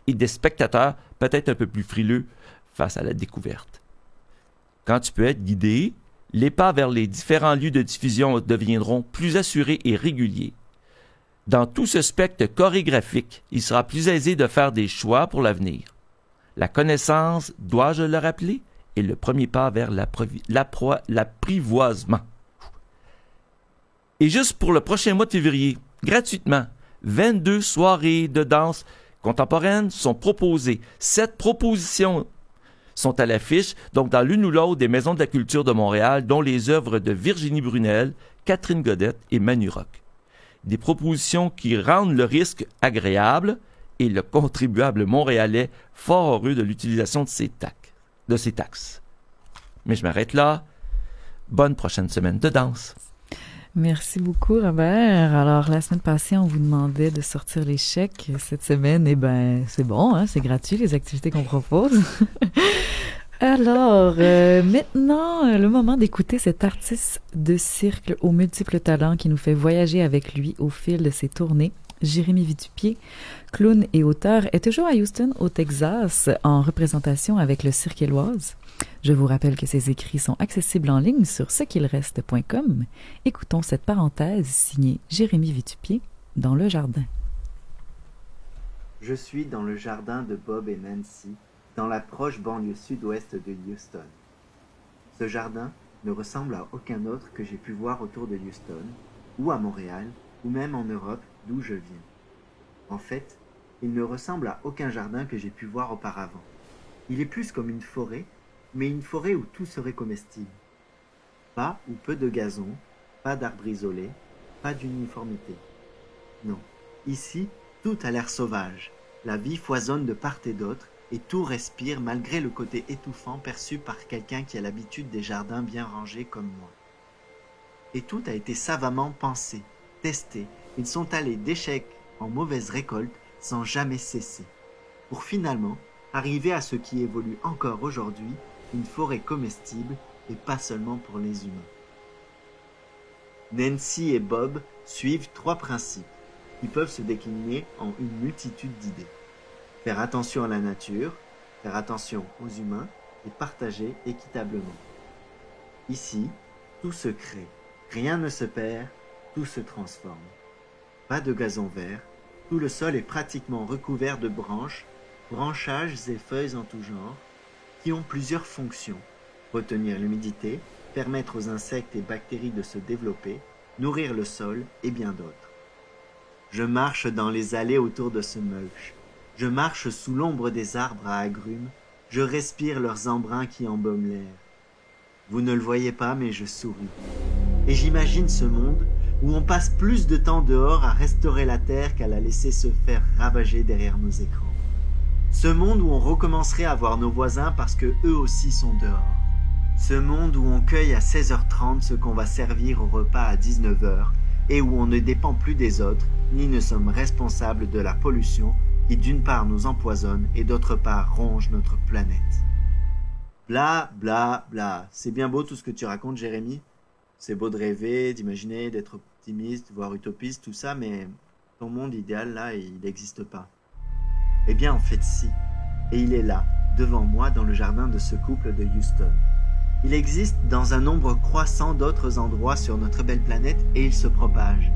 et des spectateurs peut-être un peu plus frileux face à la découverte. Quand tu peux être guidé, les pas vers les différents lieux de diffusion deviendront plus assurés et réguliers. Dans tout ce spectre chorégraphique, il sera plus aisé de faire des choix pour l'avenir. La connaissance, dois-je le rappeler, est le premier pas vers l'apprivoisement. Et juste pour le prochain mois de février, gratuitement, 22 soirées de danse contemporaine sont proposées. Sept propositions sont à l'affiche, donc dans l'une ou l'autre des maisons de la culture de Montréal, dont les œuvres de Virginie Brunel, Catherine Godette et Manu Rock. Des propositions qui rendent le risque agréable et le contribuable montréalais fort heureux de l'utilisation de ces taxes. Mais je m'arrête là. Bonne prochaine semaine de danse. Merci beaucoup, Robert. Alors, la semaine passée, on vous demandait de sortir les chèques. Cette semaine, eh ben, c'est bon, hein, c'est gratuit, les activités qu'on propose. Alors, euh, maintenant, euh, le moment d'écouter cet artiste de cirque aux multiples talents qui nous fait voyager avec lui au fil de ses tournées. Jérémy Vitupier, clown et auteur, est toujours à Houston, au Texas, en représentation avec le Cirque Éloise. Je vous rappelle que ses écrits sont accessibles en ligne sur cequ'ilreste.com. Écoutons cette parenthèse signée Jérémy Vitupier dans le jardin. Je suis dans le jardin de Bob et Nancy, dans la proche banlieue sud-ouest de Houston. Ce jardin ne ressemble à aucun autre que j'ai pu voir autour de Houston, ou à Montréal, ou même en Europe d'où je viens. En fait, il ne ressemble à aucun jardin que j'ai pu voir auparavant. Il est plus comme une forêt, mais une forêt où tout serait comestible. Pas ou peu de gazon, pas d'arbres isolés, pas d'uniformité. Non, ici, tout a l'air sauvage. La vie foisonne de part et d'autre, et tout respire malgré le côté étouffant perçu par quelqu'un qui a l'habitude des jardins bien rangés comme moi. Et tout a été savamment pensé, testé. Ils sont allés d'échec en mauvaise récolte sans jamais cesser, pour finalement arriver à ce qui évolue encore aujourd'hui, une forêt comestible et pas seulement pour les humains. Nancy et Bob suivent trois principes qui peuvent se décliner en une multitude d'idées. Faire attention à la nature, faire attention aux humains et partager équitablement. Ici, tout se crée, rien ne se perd, tout se transforme. Pas de gazon vert, Tout le sol est pratiquement recouvert de branches, branchages et feuilles en tout genre, qui ont plusieurs fonctions. Retenir l'humidité, permettre aux insectes et bactéries de se développer, nourrir le sol et bien d'autres. Je marche dans les allées autour de ce mulch. Je marche sous l'ombre des arbres à agrumes. Je respire leurs embruns qui embaument l'air. Vous ne le voyez pas, mais je souris. Et j'imagine ce monde où on passe plus de temps dehors à restaurer la terre qu'à la laisser se faire ravager derrière nos écrans. Ce monde où on recommencerait à voir nos voisins parce que eux aussi sont dehors. Ce monde où on cueille à 16h30 ce qu'on va servir au repas à 19h et où on ne dépend plus des autres, ni ne sommes responsables de la pollution qui d'une part nous empoisonne et d'autre part ronge notre planète. Bla bla bla. C'est bien beau tout ce que tu racontes, Jérémy. C'est beau de rêver, d'imaginer, d'être optimiste, voire utopiste, tout ça, mais ton monde idéal là, il n'existe pas. Eh bien, en fait, si. Et il est là, devant moi, dans le jardin de ce couple de Houston. Il existe dans un nombre croissant d'autres endroits sur notre belle planète et il se propage.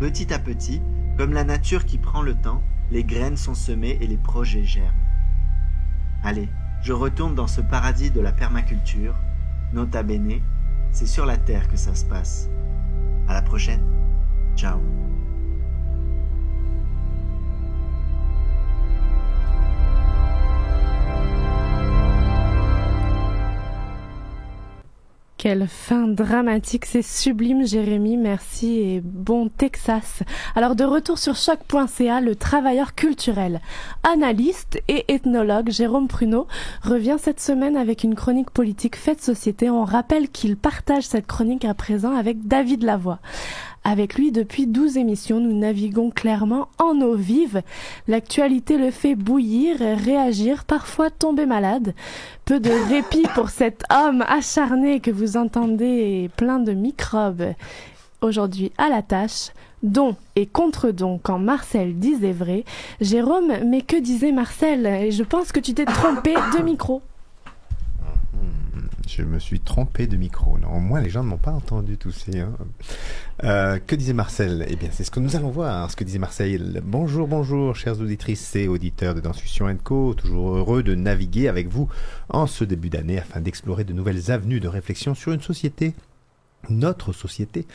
Petit à petit, comme la nature qui prend le temps, les graines sont semées et les projets germent. Allez, je retourne dans ce paradis de la permaculture. Nota bene, c'est sur la Terre que ça se passe. À la prochaine. Ciao. Quelle fin dramatique, c'est sublime Jérémy, merci et bon Texas. Alors de retour sur choc.ca, le travailleur culturel, analyste et ethnologue Jérôme Pruneau revient cette semaine avec une chronique politique faite société. On rappelle qu'il partage cette chronique à présent avec David Lavoie. Avec lui, depuis 12 émissions, nous naviguons clairement en eau vive. L'actualité le fait bouillir, réagir, parfois tomber malade. Peu de répit pour cet homme acharné que vous entendez plein de microbes aujourd'hui à la tâche. Don et contre-don quand Marcel disait vrai. Jérôme, mais que disait Marcel? Je pense que tu t'es trompé de micro. Je me suis trompé de micro. Non, au moins, les gens ne m'ont pas entendu tousser. Hein. Euh, que disait Marcel? Eh bien, c'est ce que nous allons voir. Ce que disait Marcel. Bonjour, bonjour, chères auditrices et auditeurs de Dansfusion Co. Toujours heureux de naviguer avec vous en ce début d'année afin d'explorer de nouvelles avenues de réflexion sur une société notre société,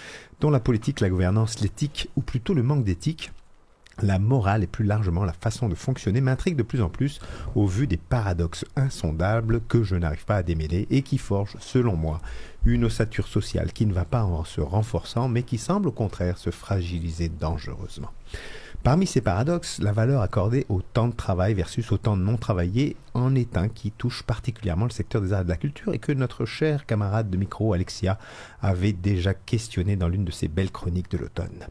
dont la politique, la gouvernance, l'éthique, ou plutôt le manque d'éthique, la morale et plus largement la façon de fonctionner m'intrigue de plus en plus au vu des paradoxes insondables que je n'arrive pas à démêler et qui forgent, selon moi, une ossature sociale qui ne va pas en se renforçant mais qui semble au contraire se fragiliser dangereusement. Parmi ces paradoxes, la valeur accordée au temps de travail versus au temps non travaillé en est un qui touche particulièrement le secteur des arts et de la culture et que notre cher camarade de micro Alexia avait déjà questionné dans l'une de ses belles chroniques de l'automne.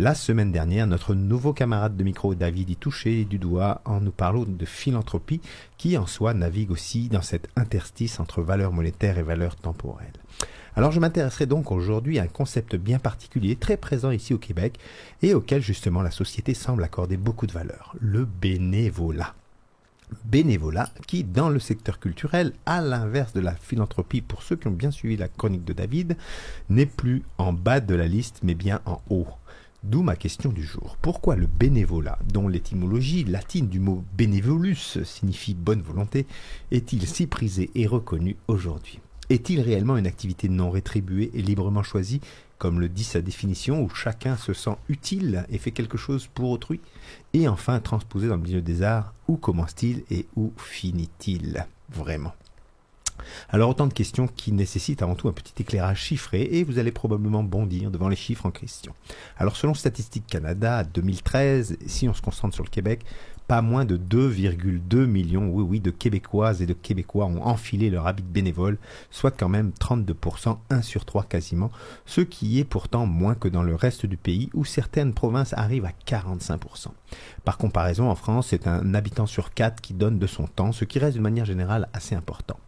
La semaine dernière, notre nouveau camarade de micro David y touchait du doigt en nous parlant de philanthropie qui en soi navigue aussi dans cet interstice entre valeurs monétaires et valeurs temporelles. Alors je m'intéresserai donc aujourd'hui à un concept bien particulier, très présent ici au Québec, et auquel justement la société semble accorder beaucoup de valeur, le bénévolat. Bénévolat qui, dans le secteur culturel, à l'inverse de la philanthropie, pour ceux qui ont bien suivi la chronique de David, n'est plus en bas de la liste, mais bien en haut. D'où ma question du jour. Pourquoi le bénévolat, dont l'étymologie latine du mot benevolus signifie bonne volonté, est-il si prisé et reconnu aujourd'hui? Est-il réellement une activité non rétribuée et librement choisie, comme le dit sa définition, où chacun se sent utile et fait quelque chose pour autrui? Et enfin, transposé dans le milieu des arts, où commence-t-il et où finit-il? Vraiment alors autant de questions qui nécessitent avant tout un petit éclairage chiffré et vous allez probablement bondir devant les chiffres en question. Alors selon Statistique Canada 2013, si on se concentre sur le Québec, pas moins de 2,2 millions, oui oui, de Québécoises et de Québécois ont enfilé leur habit de bénévole, soit quand même 32%, 1 sur 3 quasiment, ce qui est pourtant moins que dans le reste du pays où certaines provinces arrivent à 45%. Par comparaison, en France, c'est un habitant sur 4 qui donne de son temps, ce qui reste de manière générale assez important.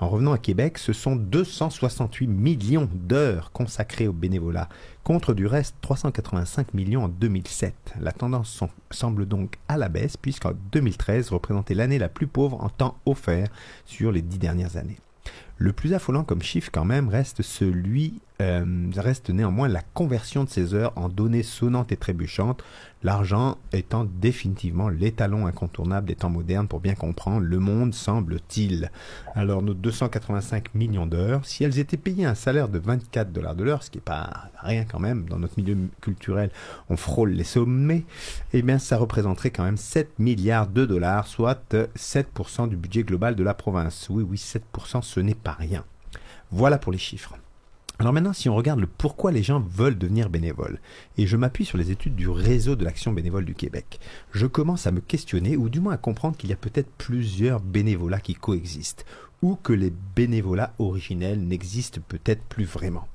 En revenant à Québec, ce sont 268 millions d'heures consacrées au bénévolat, contre du reste 385 millions en 2007. La tendance semble donc à la baisse, puisqu'en 2013 représentait l'année la plus pauvre en temps offert sur les dix dernières années. Le plus affolant comme chiffre quand même reste celui euh, reste néanmoins la conversion de ces heures en données sonnantes et trébuchantes, l'argent étant définitivement l'étalon incontournable des temps modernes pour bien comprendre le monde, semble-t-il. Alors nos 285 millions d'heures, si elles étaient payées un salaire de 24 dollars de l'heure, ce qui n'est pas rien quand même, dans notre milieu culturel, on frôle les sommets, eh bien ça représenterait quand même 7 milliards de dollars, soit euh, 7% du budget global de la province. Oui, oui, 7%, ce n'est pas rien. Voilà pour les chiffres. Alors maintenant, si on regarde le pourquoi les gens veulent devenir bénévoles, et je m'appuie sur les études du réseau de l'action bénévole du Québec, je commence à me questionner, ou du moins à comprendre qu'il y a peut-être plusieurs bénévolats qui coexistent, ou que les bénévolats originels n'existent peut-être plus vraiment.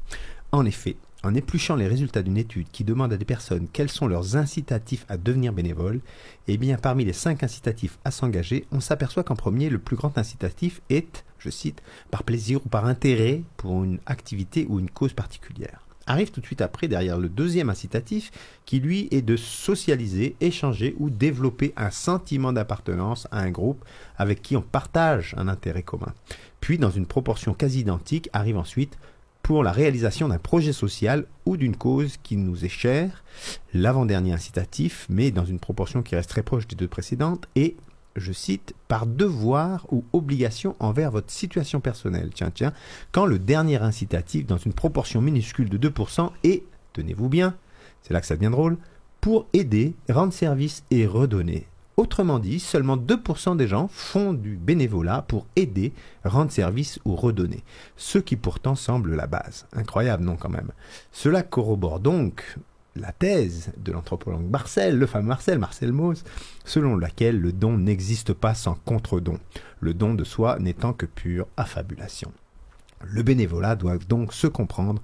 En effet, en épluchant les résultats d'une étude qui demande à des personnes quels sont leurs incitatifs à devenir bénévoles, eh bien parmi les cinq incitatifs à s'engager, on s'aperçoit qu'en premier, le plus grand incitatif est, je cite, par plaisir ou par intérêt pour une activité ou une cause particulière. Arrive tout de suite après, derrière le deuxième incitatif, qui lui est de socialiser, échanger ou développer un sentiment d'appartenance à un groupe avec qui on partage un intérêt commun. Puis, dans une proportion quasi identique, arrive ensuite pour la réalisation d'un projet social ou d'une cause qui nous est chère, l'avant-dernier incitatif, mais dans une proportion qui reste très proche des deux précédentes, est, je cite, par devoir ou obligation envers votre situation personnelle. Tiens, tiens, quand le dernier incitatif, dans une proportion minuscule de 2%, est, tenez-vous bien, c'est là que ça devient drôle, pour aider, rendre service et redonner. Autrement dit, seulement 2% des gens font du bénévolat pour aider, rendre service ou redonner, ce qui pourtant semble la base. Incroyable, non quand même. Cela corrobore donc la thèse de l'anthropologue Marcel, le fameux Marcel, Marcel Mauss, selon laquelle le don n'existe pas sans contre-don, le don de soi n'étant que pure affabulation. Le bénévolat doit donc se comprendre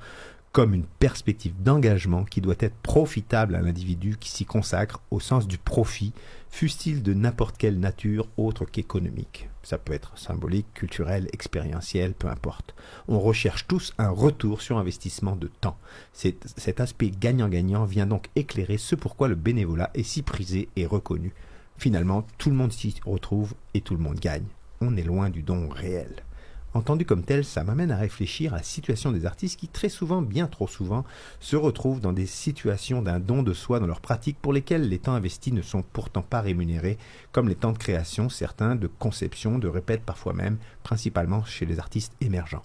comme une perspective d'engagement qui doit être profitable à l'individu qui s'y consacre au sens du profit, fût-il de n'importe quelle nature autre qu'économique. Ça peut être symbolique, culturel, expérientiel, peu importe. On recherche tous un retour sur investissement de temps. Cet, aspect gagnant-gagnant vient donc éclairer ce pourquoi le bénévolat est si prisé et reconnu. Finalement, tout le monde s'y retrouve et tout le monde gagne. On est loin du don réel. Entendu comme tel, ça m'amène à réfléchir à la situation des artistes qui très souvent, bien trop souvent, se retrouvent dans des situations d'un don de soi dans leur pratique pour lesquelles les temps investis ne sont pourtant pas rémunérés, comme les temps de création, certains de conception, de répète parfois même, principalement chez les artistes émergents.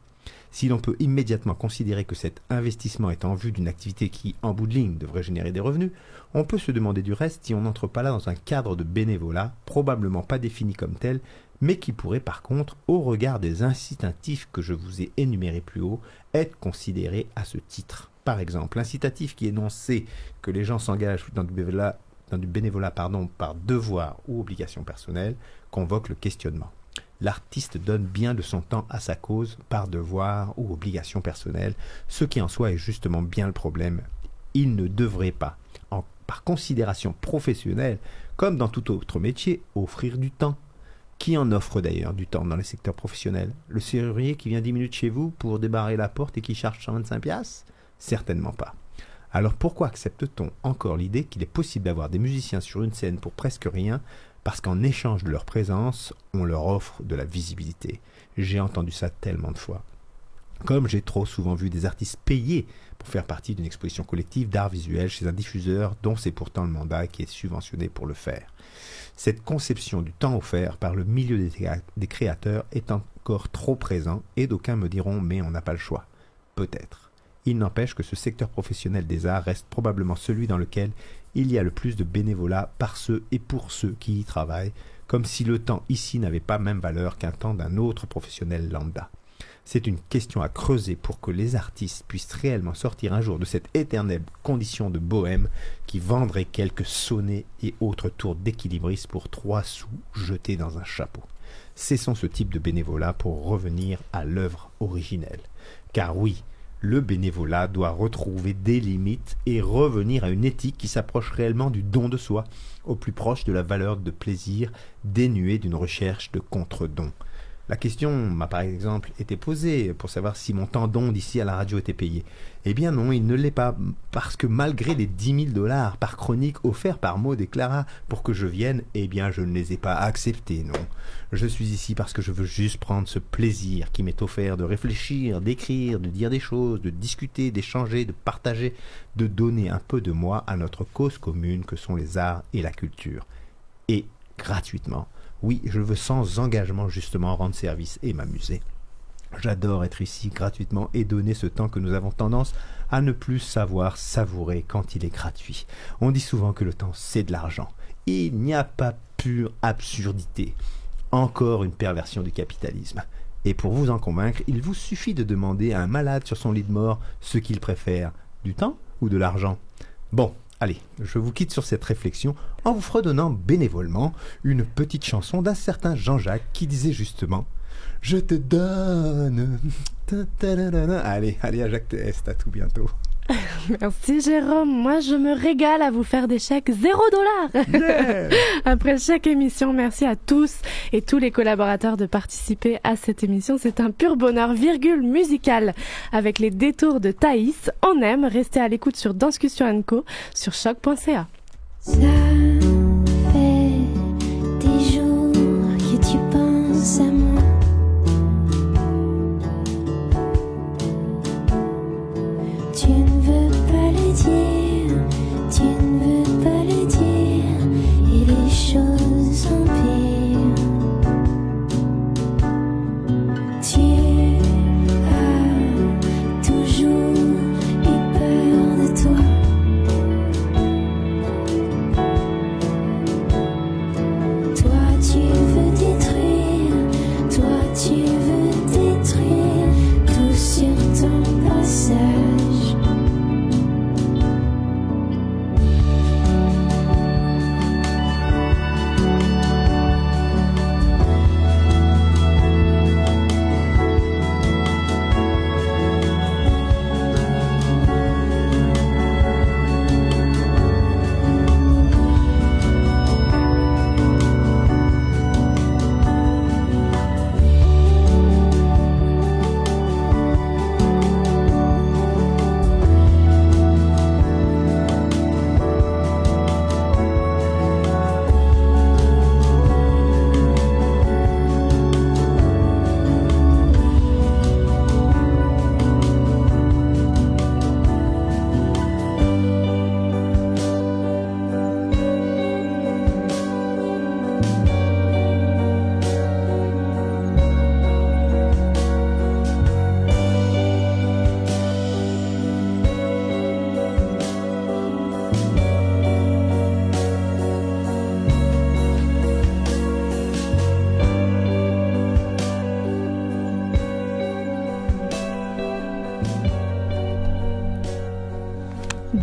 Si l'on peut immédiatement considérer que cet investissement est en vue d'une activité qui, en bout de ligne, devrait générer des revenus, on peut se demander du reste si on n'entre pas là dans un cadre de bénévolat, probablement pas défini comme tel, mais qui pourrait par contre, au regard des incitatifs que je vous ai énumérés plus haut, être considéré à ce titre. Par exemple, l'incitatif qui énonçait que les gens s'engagent dans du bénévolat, pardon, par devoir ou obligation personnelle convoque le questionnement. L'artiste donne bien de son temps à sa cause par devoir ou obligation personnelle, ce qui en soi est justement bien le problème. Il ne devrait pas, par considération professionnelle, comme dans tout autre métier, offrir du temps qui en offre d'ailleurs du temps dans les secteurs professionnels Le serrurier qui vient 10 minutes chez vous pour débarrer la porte et qui charge 125 piastres? Certainement pas. Alors pourquoi accepte-t-on encore l'idée qu'il est possible d'avoir des musiciens sur une scène pour presque rien parce qu'en échange de leur présence, on leur offre de la visibilité? J'ai entendu ça tellement de fois. Comme j'ai trop souvent vu des artistes payés pour faire partie d'une exposition collective d'art visuel chez un diffuseur dont c'est pourtant le mandat qui est subventionné pour le faire. Cette conception du temps offert par le milieu des, créateurs est encore trop présent et d'aucuns me diront mais on n'a pas le choix. Peut-être. Il n'empêche que ce secteur professionnel des arts reste probablement celui dans lequel il y a le plus de bénévolat par ceux et pour ceux qui y travaillent, comme si le temps ici n'avait pas même valeur qu'un temps d'un autre professionnel lambda. C'est une question à creuser pour que les artistes puissent réellement sortir un jour de cette éternelle condition de bohème qui vendrait quelques sonnets et autres tours d'équilibristes pour trois sous jetés dans un chapeau. Cessons ce type de bénévolat pour revenir à l'œuvre originelle. Car oui, le bénévolat doit retrouver des limites et revenir à une éthique qui s'approche réellement du don de soi, au plus proche de la valeur de plaisir dénuée d'une recherche de contre-don. La question m'a par exemple été posée pour savoir si mon tendon d'ici à la radio était payé. Eh bien non, il ne l'est pas, parce que malgré les 10 000 dollars par chronique offerts par Maud et Clara pour que je vienne, eh bien je ne les ai pas acceptés, non. Je suis ici parce que je veux juste prendre ce plaisir qui m'est offert de réfléchir, d'écrire, de dire des choses, de discuter, d'échanger, de partager, de donner un peu de moi à notre cause commune que sont les arts et la culture. Et gratuitement. Oui, je veux sans engagement justement rendre service et m'amuser. J'adore être ici gratuitement et donner ce temps que nous avons tendance à ne plus savoir savourer quand il est gratuit. On dit souvent que le temps c'est de l'argent. Il n'y a pas pure absurdité. Encore une perversion du capitalisme. Et pour vous en convaincre, il vous suffit de demander à un malade sur son lit de mort ce qu'il préfère, du temps ou de l'argent? Bon, allez, je vous quitte sur cette réflexion en vous fredonnant bénévolement une petite chanson d'un certain Jean-Jacques qui disait justement Je te donne. ta, ta. Allez, allez à Jacques Test, à tout bientôt. Merci Jérôme. Moi, je me régale à vous faire des chèques zéro dollar. Après chaque émission, merci à tous et tous les collaborateurs de participer à cette émission. C'est un pur bonheur, virgule musicale. Avec les détours de Thaïs, on aime. Restez à l'écoute sur Danscussion Co sur choc.ca. Ça fait des jours que tu penses à moi. Tu ne veux pas le dire,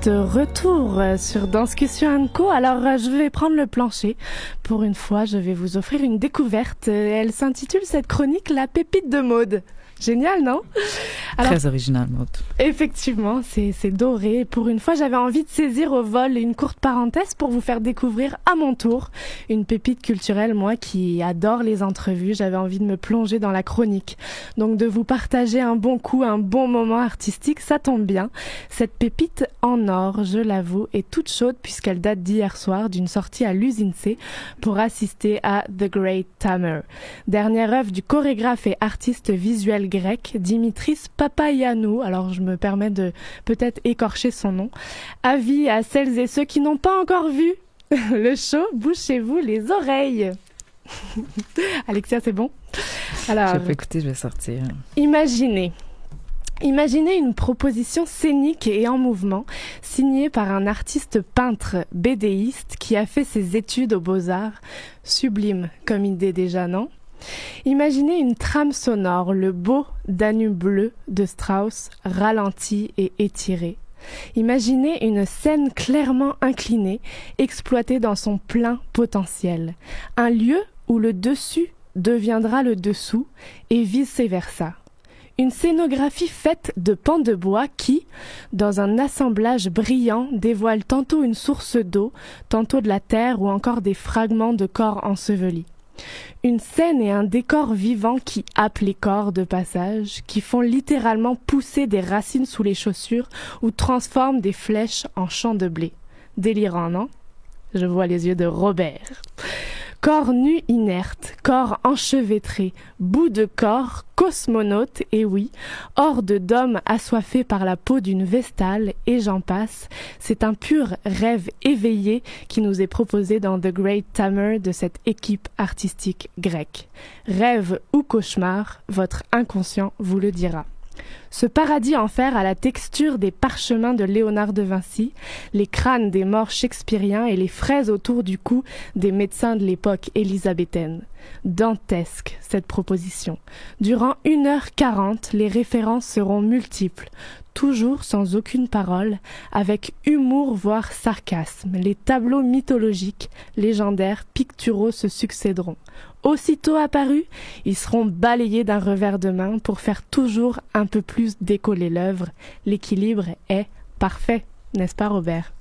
Retour sur Danscussion Co. Alors, euh, je vais prendre le plancher. Pour une fois, je vais vous offrir une découverte. Euh, Elle s'intitule cette chronique La pépite de mode. Génial, non? Alors, Très original, Maud. Effectivement, c'est c'est doré. Pour une fois, j'avais envie de saisir au vol une courte parenthèse pour vous faire découvrir à mon tour une pépite culturelle, moi qui adore les entrevues. J'avais envie de me plonger dans la chronique. Donc de vous partager un bon coup, un bon moment artistique, ça tombe bien. Cette pépite en or, je l'avoue, est toute chaude puisqu'elle date d'hier soir d'une sortie à l'usine C pour assister à The Great Tamer. Dernière œuvre du chorégraphe et artiste visuel grec Dimitris Papayanou. Alors je me permets de peut-être écorcher son nom. Avis à celles et ceux qui n'ont pas encore vu le show, bouchez-vous les oreilles. Alexia, c'est bon? Alors, Je vais écouter, je vais sortir. Imaginez. Imaginez une proposition scénique et en mouvement, signée par un artiste peintre bédéiste qui a fait ses études aux beaux-arts. Sublime comme idée déjà, non? Imaginez une trame sonore, le beau Danube bleu de Strauss, ralenti et étiré. Imaginez une scène clairement inclinée, exploitée dans son plein potentiel. Un lieu où le dessus deviendra le dessous et vice-versa. Une scénographie faite de pans de bois qui, dans un assemblage brillant, dévoile tantôt une source d'eau, tantôt de la terre ou encore des fragments de corps ensevelis. Une scène et un décor vivant qui happent les corps de passage, qui font littéralement pousser des racines sous les chaussures ou transforment des flèches en champs de blé. Délirant, non? Je vois les yeux de Robert. Corps nu inerte, corps enchevêtré, bout de corps, cosmonaute, et oui, horde d'hommes assoiffés par la peau d'une vestale, et j'en passe, c'est un pur rêve éveillé qui nous est proposé dans The Great Tamer de cette équipe artistique grecque. Rêve ou cauchemar, votre inconscient vous le dira. Ce paradis en fer a la texture des parchemins de Léonard de Vinci, les crânes des morts shakespeariens et les fraises autour du cou des médecins de l'époque élisabéthaine. Dantesque, cette proposition. Durant une heure quarante, les références seront multiples, toujours sans aucune parole, avec humour voire sarcasme. Les tableaux mythologiques, légendaires, picturaux se succéderont. Aussitôt apparus, ils seront balayés d'un revers de main pour faire toujours un peu plus décoller l'œuvre. L'équilibre est parfait, n'est-ce pas Robert?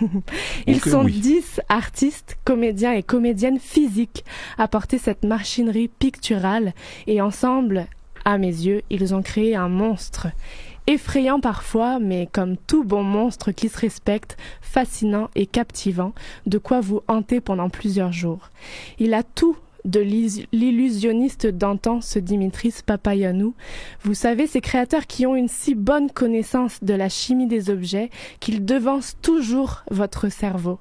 Ils que sont oui. dix artistes, comédiens et comédiennes physiques à porter cette machinerie picturale et ensemble, à mes yeux, ils ont créé un monstre. Effrayant parfois, mais comme tout bon monstre qui se respecte, fascinant et captivant, de quoi vous hanter pendant plusieurs jours. Il a tout de l'illusionniste d'antan, ce Dimitris Papayanou. Vous savez, ces créateurs qui ont une si bonne connaissance de la chimie des objets qu'ils devancent toujours votre cerveau.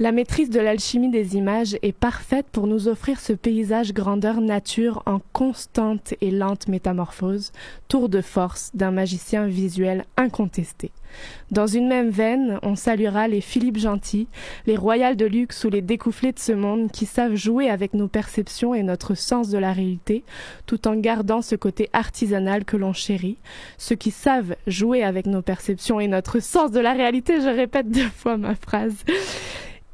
La maîtrise de l'alchimie des images est parfaite pour nous offrir ce paysage grandeur nature en constante et lente métamorphose, tour de force d'un magicien visuel incontesté. Dans une même veine, on saluera les Philippe Gentil, les royales de luxe ou les découfflés de ce monde qui savent jouer avec nos perceptions et notre sens de la réalité, tout en gardant ce côté artisanal que l'on chérit. Ceux qui savent jouer avec nos perceptions et notre sens de la réalité, je répète deux fois ma phrase,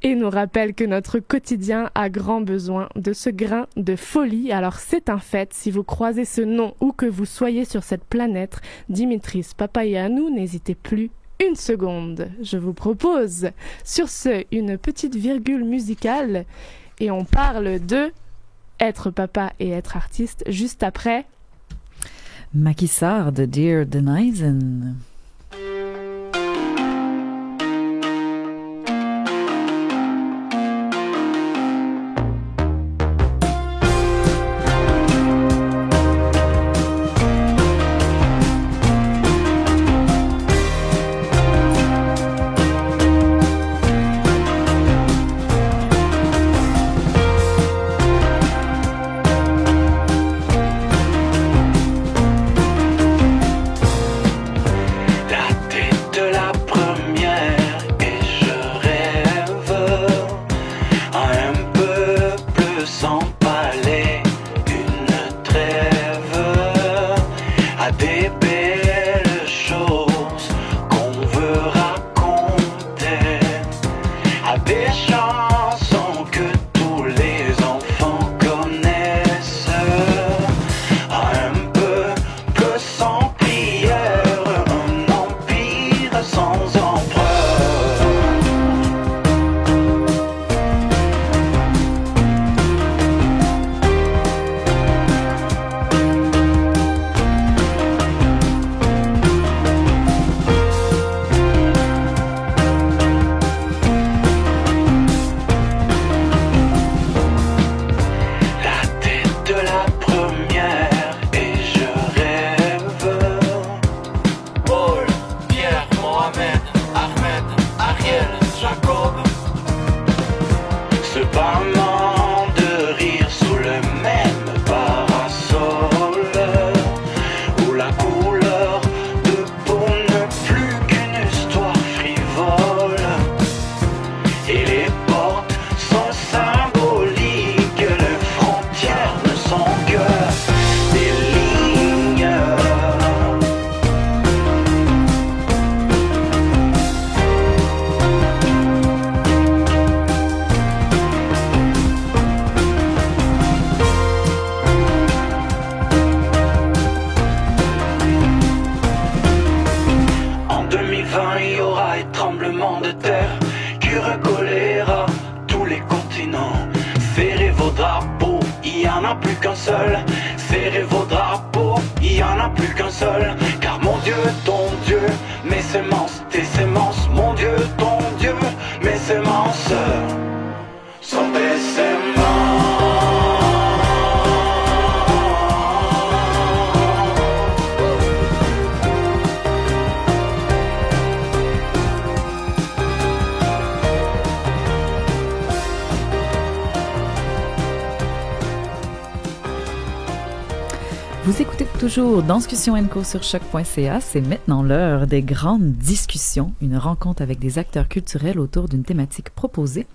et nous rappelle que notre quotidien a grand besoin de ce grain de folie. Alors c'est un fait, si vous croisez ce nom ou que vous soyez sur cette planète, Dimitris Papayanou, n'hésitez plus une seconde. Je vous propose sur ce une petite virgule musicale et on parle de être papa et être artiste juste après. Macky Sall de Dear Denizen. il y aura et tremblement de terre, qui choléra, tous les continents. Serrez vos drapeaux, il y en a plus qu'un seul. Serrez vos drapeaux, il y en a plus qu'un seul. Toujours Danscussion Co sur choc.ca. C'est maintenant l'heure des grandes discussions, une rencontre avec des acteurs culturels autour d'une thématique proposée.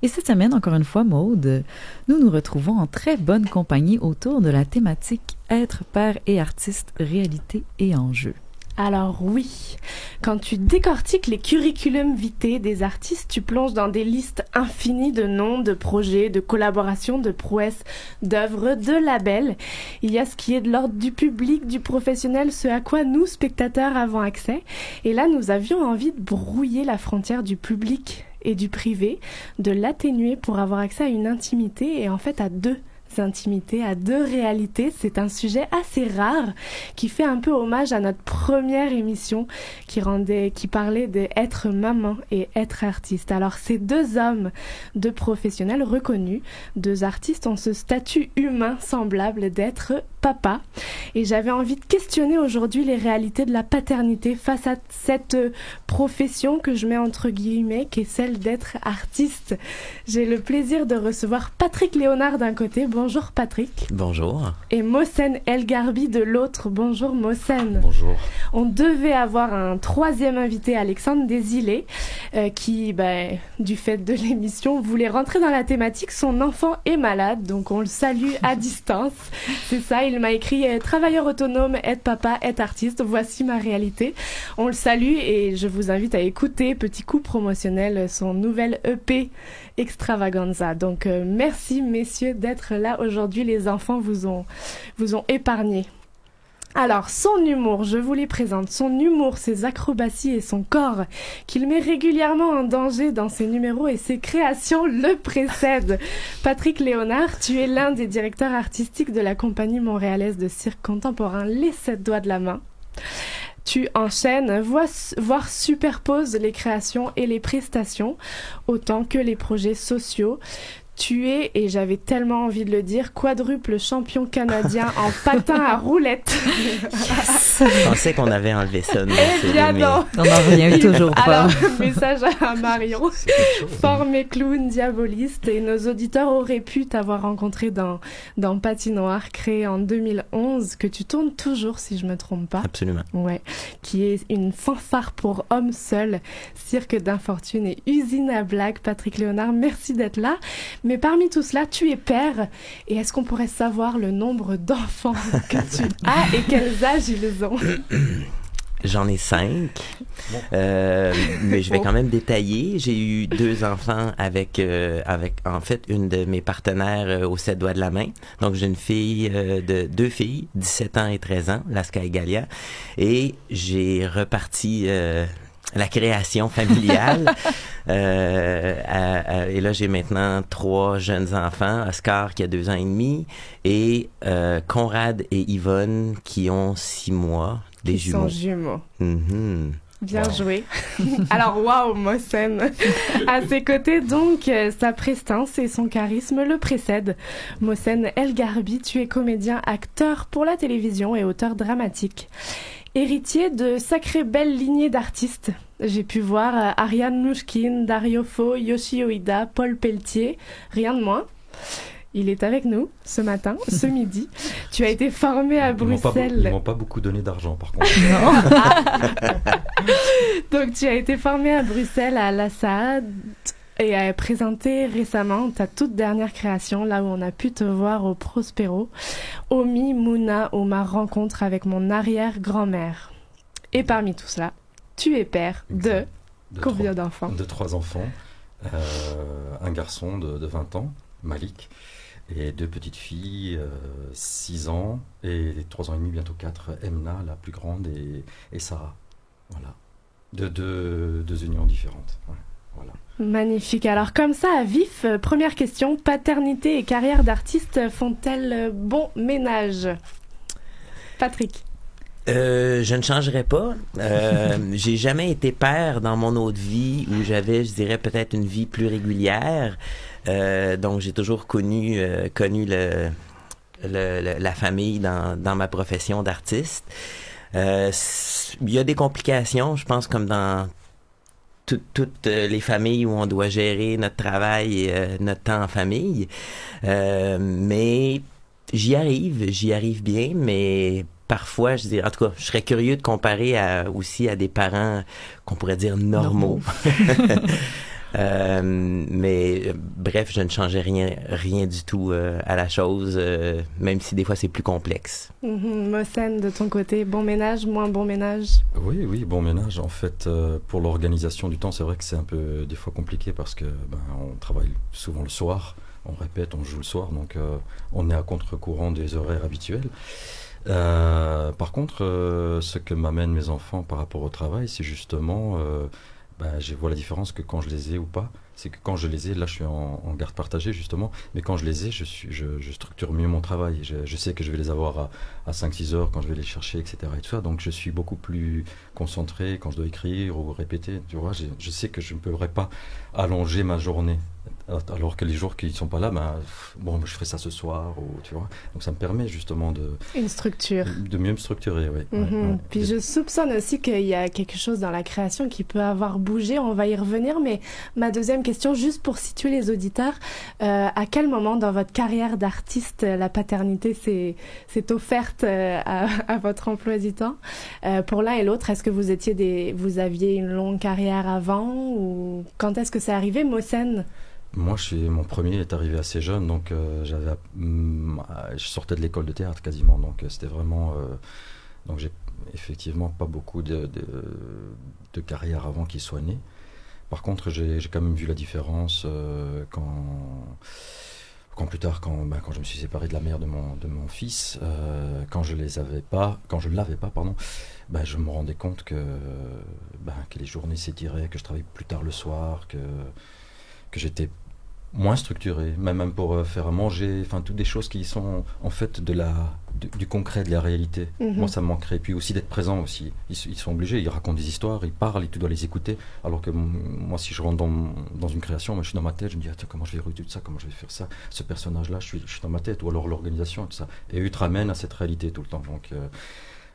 Et cette semaine, encore une fois, Maude, nous nous retrouvons en très bonne compagnie autour de la thématique être père et artiste, réalité et enjeu. Alors oui, quand tu décortiques les curriculums vitae des artistes, tu plonges dans des listes infinies de noms, de projets, de collaborations, de prouesses, d'œuvres, de labels. Il y a ce qui est de l'ordre du public, du professionnel, ce à quoi nous, spectateurs, avons accès. Et là, nous avions envie de brouiller la frontière du public et du privé, de l'atténuer pour avoir accès à une intimité et en fait à deux intimités, à deux réalités. C'est un sujet assez rare qui fait un peu hommage à notre première émission qui rendait, qui parlait d'être maman et être artiste. Alors ces deux hommes, deux professionnels reconnus, deux artistes ont ce statut humain semblable d'être papa. Et j'avais envie de questionner aujourd'hui les réalités de la paternité face à cette profession que je mets entre guillemets, qui est celle d'être artiste. J'ai le plaisir de recevoir Patrick Léonard d'un côté. Bonjour Patrick. Bonjour. Et Mohsen El Garbi de l'autre. Bonjour Mohsen. Bonjour. On devait avoir un troisième invité, Alexandre Desilets, euh, qui, bah, du fait de l'émission, voulait rentrer dans la thématique. Son enfant est malade, donc on le salue à distance. C'est ça, il m'a écrit euh, Travailleur autonome, aide papa, aide artiste. Voici ma réalité. On le salue et je vous invite à écouter, petit coup promotionnel, son nouvel EP Extravaganza. Donc euh, merci messieurs d'être là aujourd'hui. Les enfants vous ont, vous ont épargné. Alors, son humour, je vous les présente. Son humour, ses acrobaties et son corps, qu'il met régulièrement en danger dans ses numéros et ses créations, le précèdent. Patrick Léonard, tu es l'un des directeurs artistiques de la compagnie montréalaise de cirque contemporain Les Sept Doigts de la Main. Tu enchaînes, voire, voire superposes les créations et les prestations, autant que les projets sociaux. Tu es, et j'avais tellement envie de le dire, quadruple champion canadien en patin à roulettes. Je pensais qu'on avait enlevé ça. Eh bien mais- non. On en revient toujours pas. Alors, message à Marion. Formé clown, diaboliste, et nos auditeurs auraient pu t'avoir rencontré dans, dans Patinoire, créé en 2011, que tu tournes toujours, si je me trompe pas. Absolument. Ouais, qui est une fanfare pour hommes seuls, cirque d'infortune et usine à blagues. Patrick Léonard, merci d'être là. Mais parmi tout cela, tu es père. Et est-ce qu'on pourrait savoir le nombre d'enfants que tu as et quels âges ils ont? J'en ai cinq, Euh, mais je vais quand même détailler. J'ai eu deux enfants avec, euh, avec en fait une de mes partenaires euh, aux sept doigts de la main. Donc j'ai une fille euh, de deux filles, 17 ans et 13 ans, Laska et Galia, et j'ai reparti. La création familiale. Euh, à- à- et là, j'ai maintenant trois jeunes enfants. Oscar qui a deux ans et demi et euh, Conrad et Yvonne qui ont six mois, des Ils jumeaux. sont jumeaux. Mhm. Bien joué. Alors, waouh, Mohsen. À ses côtés, donc, euh, sa prestance et son charisme le précèdent. Mohsen El Garbi, tu es comédien, acteur pour la télévision et auteur dramatique. Héritier de sacrées belles lignées d'artistes. J'ai pu voir euh, Ariane Mouchkine, Dario Fo, Yoshi Oida, Paul Pelletier, rien de moins. Il est avec nous ce matin, ce midi. Tu as été formé à Ils m'ont pas, Bruxelles. ils m'ont pas beaucoup donné d'argent, par contre. Donc tu as été formé à Bruxelles à la SAD et a présenté récemment ta toute dernière création, là où on a pu te voir au Prospero, Omi Mouna, ou ma rencontre avec mon arrière-grand-mère. Et parmi tout cela, tu es père de, De combien trois- d'enfants? De trois enfants. Euh, un garçon de, de 20 ans, Malik, et deux petites filles, 6 ans, et 3 ans et demi, bientôt 4, Emna, la plus grande, et, et Sarah. Voilà. De deux, deux unions différentes. ouais. Magnifique. Alors comme ça, à vif, euh, première question, paternité et carrière d'artiste font-elles euh, bon ménage? Patrick. Euh, je ne changerai pas. Euh, j'ai jamais été père dans mon autre vie où j'avais, je dirais, peut-être une vie plus régulière. Euh, donc, j'ai toujours connu, connu le, le- le- la famille dans, dans ma profession d'artiste. Il y a des complications, je pense, comme dans tout- toutes euh, les familles où on doit gérer notre travail et euh, notre temps en famille. Euh, mais j'y arrive, j'y arrive bien, mais parfois, je dirais, en tout cas, je serais curieux de comparer à, aussi à des parents qu'on pourrait dire normaux. Euh, mais euh, bref, je ne changeais rien, rien du tout euh, à la chose, euh, même si des fois c'est plus complexe. Mhm, Mossen, de ton côté, bon ménage, moins bon ménage? Oui, oui, bon ménage. En fait, euh, pour l'organisation du temps, c'est vrai que c'est un peu des fois compliqué parce que ben, on travaille souvent le soir, on répète, on joue le soir, donc euh, on est à contre-courant des horaires habituels. Euh, par contre, euh, ce que m'amènent mes enfants par rapport au travail, c'est justement, euh, ben, je vois la différence que quand je les ai ou pas. C'est que quand je les ai, là je suis en, garde partagée justement, mais quand je les ai, je, suis, je, structure mieux mon travail. Je, sais que je vais les avoir à, à 5-6 heures quand je vais les chercher, etc. Donc je suis beaucoup plus concentré quand je dois écrire ou répéter. Tu vois, je sais que je ne pourrais pas allonger ma journée. Alors que les jours qui ne sont pas là, ben, bon, je ferai ça ce soir, ou, tu vois. Donc ça me permet justement de, Une structure. de mieux me structurer, oui. Mhm. ouais. Puis je soupçonne aussi qu'il y a quelque chose dans la création qui peut avoir bougé. On va y revenir. Mais ma deuxième question, juste pour situer les auditeurs, euh, à quel moment dans votre carrière d'artiste la paternité s'est offerte euh, à, à votre emploi du temps? Euh, Pour l'un et l'autre, est-ce que vous étiez des, vous aviez une longue carrière avant ou quand est-ce que c'est arrivé, Mosen Moi, je mon premier est arrivé assez jeune, donc euh, j'avais, hum, euh, je sortais de l'école de théâtre quasiment, donc euh, c'était vraiment, euh, donc j'ai effectivement pas beaucoup de, de, carrière avant qu'il soit né. Par contre, j'ai quand même vu la différence quand, quand plus tard, quand, ben, quand je me suis séparé de la mère de mon, de mon fils, quand je les avais pas, quand je l'avais pas, pardon, ben, je me rendais compte que, ben, que les journées s'étiraient, que je travaillais plus tard le soir, que que j'étais moins structuré, même, même pour euh, faire à manger, enfin toutes des choses qui sont en fait de la, du, du concret, de la réalité. Mhm. Moi, ça me manquerait. Puis aussi d'être présent aussi. Ils, sont obligés, ils racontent des histoires, ils parlent et tu dois les écouter. Alors que moi, si je rentre dans, dans une création, moi, je suis dans ma tête, je me dis, Attends, comment je vais résoudre ça, comment je vais faire ça, ce personnage-là, je suis, je suis dans ma tête, ou alors l'organisation et tout ça. Et eux te ramènent à cette réalité tout le temps. Donc, euh,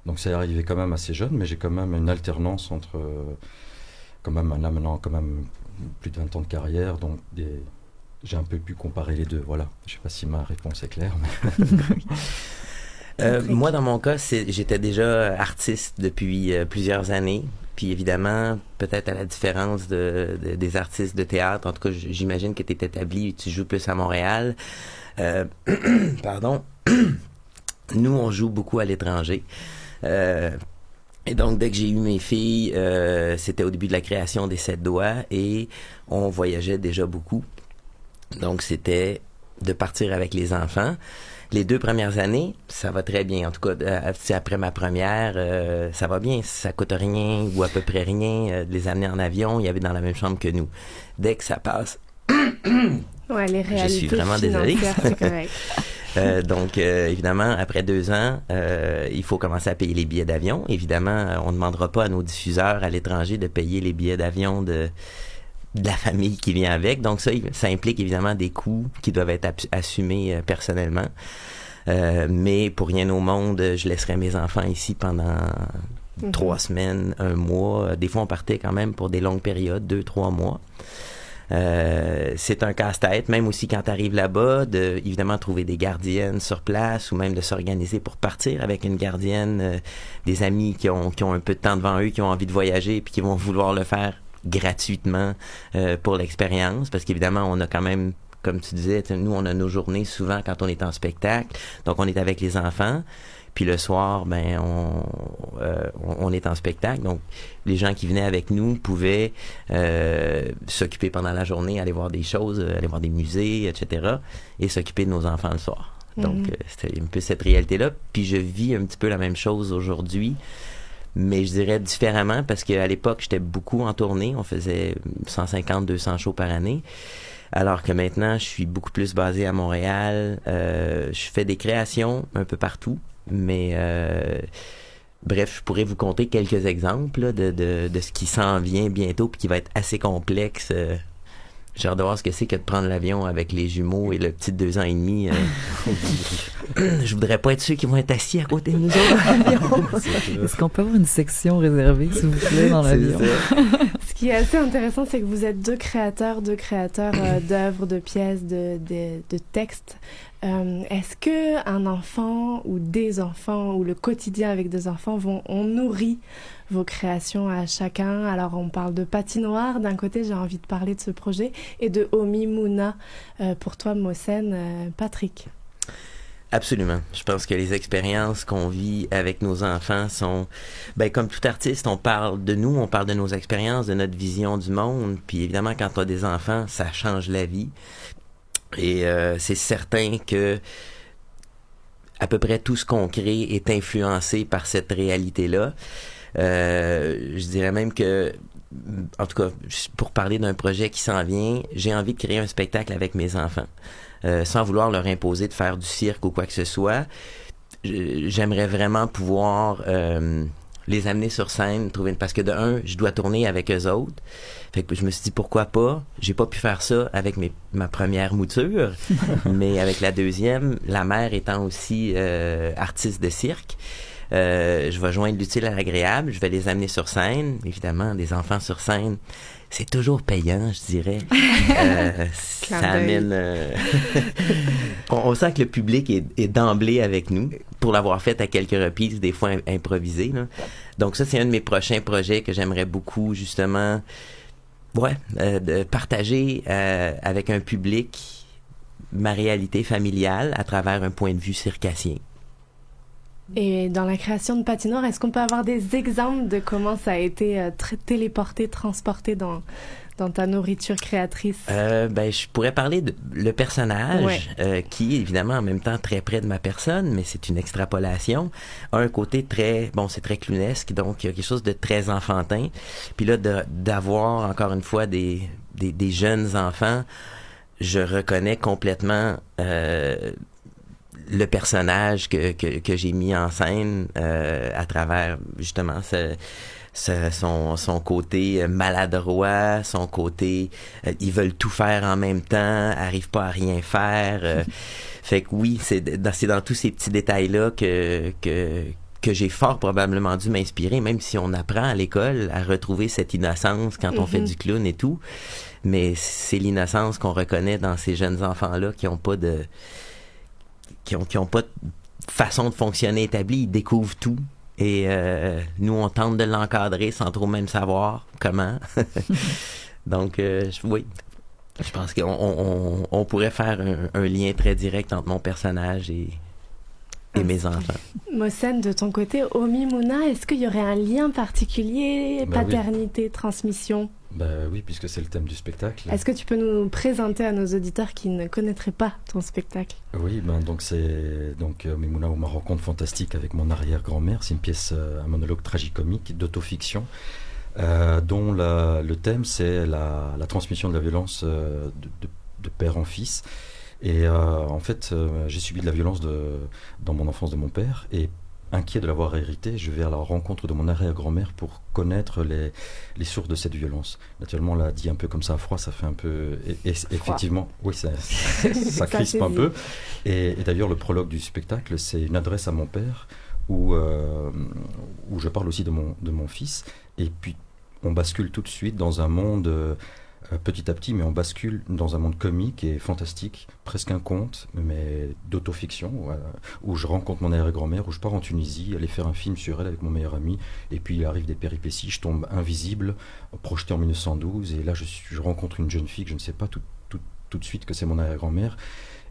donc c'est arrivé quand même assez jeune, mais j'ai quand même une alternance entre, euh, quand même, là maintenant, quand même plus de 20 ans de carrière, donc des, j'ai un peu pu comparer les deux. Voilà. Je sais pas si ma réponse est claire. Mais... Euh, moi, dans mon cas, j'étais déjà artiste depuis euh, plusieurs années. Puis évidemment, peut-être à la différence de, de- des artistes de théâtre, en tout cas, j'imagine que tu es établi et tu joues plus à Montréal. Euh, pardon. Nous, on joue beaucoup à l'étranger. Euh, et donc, dès que j'ai eu mes filles, euh, c'était au début de la création des Sept Doigts et on voyageait déjà beaucoup. Donc, c'était de partir avec les enfants. Les deux premières années, ça va très bien. En tout cas, euh, après ma première, euh, ça va bien. Ça coûte rien ou à peu près rien euh, de les amener en avion. Il y avait dans la même chambre que nous. Dès que ça passe, Ouais, les je suis vraiment désolé. Euh, donc, euh, évidemment, après deux ans, euh, il faut commencer à payer les billets d'avion. Évidemment, on ne demandera pas à nos diffuseurs à l'étranger de payer les billets d'avion de, de la famille qui vient avec. Donc, ça, ça implique évidemment des coûts qui doivent être assumés euh, personnellement. Euh, mais pour rien au monde, je laisserai mes enfants ici pendant Mhm. trois semaines, un mois. Des fois, on partait quand même pour des longues périodes, deux, trois mois. Euh, c'est un casse-tête, même aussi quand tu arrives là-bas, de évidemment trouver des gardiennes sur place ou même de s'organiser pour partir avec une gardienne, euh, des amis qui ont, qui ont un peu de temps devant eux, qui ont envie de voyager puis qui vont vouloir le faire gratuitement euh, pour l'expérience parce qu'évidemment, on a quand même comme tu disais, nous, on a nos journées souvent quand on est en spectacle. Donc, on est avec les enfants. Puis le soir, ben, on, euh, on est en spectacle. Donc, les gens qui venaient avec nous pouvaient euh, s'occuper pendant la journée, aller voir des choses, aller voir des musées, etc. Et s'occuper de nos enfants le soir. Donc, Mhm. euh, c'était un peu cette réalité-là. Puis je vis un petit peu la même chose aujourd'hui. Mais je dirais différemment parce qu'à l'époque, j'étais beaucoup en tournée. On faisait 150, 200 shows par année. Alors que maintenant, je suis beaucoup plus basé à Montréal. Euh, je fais des créations un peu partout, mais euh, bref, je pourrais vous compter quelques exemples là, de, de, de ce qui s'en vient bientôt puis qui va être assez complexe. euh. J'ai hâte de voir ce que c'est que de prendre l'avion avec les jumeaux et le petit de deux ans et demi. euh. je voudrais pas être ceux qui vont être assis à côté de nous autres dans l'avion. Est-ce qu'on peut avoir une section réservée, s'il vous plaît, dans l'avion? Qui est assez intéressant, c'est que vous êtes deux créateurs, deux créateurs euh, d'œuvres, de pièces, de, de, de textes. Euh, Est-ce que un enfant ou des enfants ou le quotidien avec des enfants vont on nourrit vos créations à chacun? Alors on parle de patinoire d'un côté, j'ai envie de parler de ce projet et de Omi Mouna euh, pour toi Mosen, euh, Patrick. Absolument. Je pense que les expériences qu'on vit avec nos enfants sont, ben, comme tout artiste, on parle de nous, on parle de nos expériences, de notre vision du monde. Puis évidemment, quand on a des enfants, ça change la vie. Et euh, c'est certain que à peu près tout ce qu'on crée est influencé par cette réalité-là. Euh, je dirais même que, en tout cas, pour parler d'un projet qui s'en vient, j'ai envie de créer un spectacle avec mes enfants, euh, sans vouloir leur imposer de faire du cirque ou quoi que ce soit. J'aimerais vraiment pouvoir euh, les amener sur scène, trouver une... parce que de un, je dois tourner avec eux autres. Fait que je me suis dit pourquoi pas? J'ai pas pu faire ça avec mes, ma première mouture, mais avec la deuxième, la mère étant aussi euh, artiste de cirque. Euh, je vais joindre l'utile à l'agréable, je vais les amener sur scène. Évidemment, des enfants sur scène, c'est toujours payant, je dirais. Euh, ça amène. euh, on, on sent que le public est, est d'emblée avec nous pour l'avoir fait à quelques reprises, des fois im- improvisé. là. Donc ça, c'est un de mes prochains projets que j'aimerais beaucoup justement, ouais, euh, de partager euh, avec un public ma réalité familiale à travers un point de vue circassien. Et dans la création de patinoire, est-ce qu'on peut avoir des exemples de comment ça a été euh, téléporté, transporté dans, dans ta nourriture créatrice? Euh, ben, je pourrais parler de le personnage Ouais. euh, qui est évidemment en même temps très près de ma personne, mais c'est une extrapolation. A un côté très, bon, c'est très clownesque, donc il y a quelque chose de très enfantin. Puis là, d'avoir encore une fois des, des, des jeunes enfants, je reconnais complètement euh, le personnage que, que, que j'ai mis en scène euh, à travers justement ce, ce- son, son côté euh, maladroit, son côté euh, ils veulent tout faire en même temps, arrivent pas à rien faire. euh, fait que oui, c'est dans, c'est dans tous ces petits détails-là que, que, que j'ai fort probablement dû m'inspirer, même si on apprend à l'école à retrouver cette innocence quand on fait Mhm. du clown et tout. Mais c'est l'innocence qu'on reconnaît dans ces jeunes enfants-là qui ont pas de qui ont, qui ont pas de façon de fonctionner établie, ils découvrent tout. Et euh, nous, on tente de l'encadrer sans trop même savoir comment. Donc, euh, oui, je pense qu'on on, on- on pourrait faire un, un lien très direct entre mon personnage et, et mes enfants. Mosen, de ton côté, Omi Mouna, est-ce qu'il y aurait un lien particulier, oui. paternité, transmission? Bah oui, puisque c'est le thème du spectacle. Est-ce que tu peux nous présenter à nos auditeurs qui ne connaîtraient pas ton spectacle? Oui, ben donc c'est donc euh, Mimouna ou ma rencontre fantastique avec mon arrière-grand-mère. C'est une pièce, euh, un monologue tragicomique d'autofiction, euh, dont la- le thème c'est la, la transmission de la violence euh, de, de- de père en fils. Et euh, en fait, j'ai subi de la violence de, dans mon enfance de mon père et inquiet de l'avoir hérité, je vais à la rencontre de mon arrière-grand-mère pour connaître les, les sources de cette violence. Naturellement, on l'a dit un peu comme ça à froid, ça fait un peu... et- et- effectivement, oui, ça, ça, Ça crispe un peu. Et, et d'ailleurs, le prologue du spectacle, c'est une adresse à mon père où, euh, où je parle aussi de mon, de mon fils. Et puis, on bascule tout de suite dans un monde, euh, petit à petit, mais on bascule dans un monde comique et fantastique, presque un conte, mais d'autofiction, où, euh, je rencontre mon arrière-grand-mère, où je pars en Tunisie, aller faire un film sur elle avec mon meilleur ami. Et puis, il arrive des péripéties, je tombe invisible, projeté en 1912. Et là, je, je rencontre une jeune fille que je ne sais pas tout, tout, tout de suite que c'est mon arrière-grand-mère.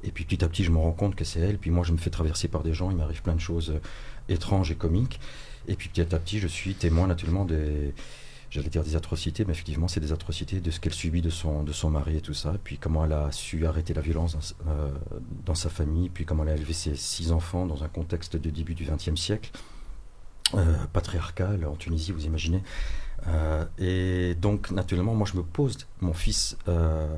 Et puis petit à petit, je me rends compte que c'est elle. Puis moi, je me fais traverser par des gens. Il m'arrive plein de choses euh, étranges et comiques. Et puis petit à petit, je suis témoin naturellement des, j'allais dire des atrocités, mais effectivement, c'est des atrocités de ce qu'elle subit de son, de son mari et tout ça. Puis comment elle a su arrêter la violence dans, euh, sa famille. Puis comment elle a élevé ses six enfants dans un contexte de début du XXe siècle. euh, patriarcale en Tunisie, vous imaginez. Euh, et donc, naturellement, moi, je me pose, mon fils, bah,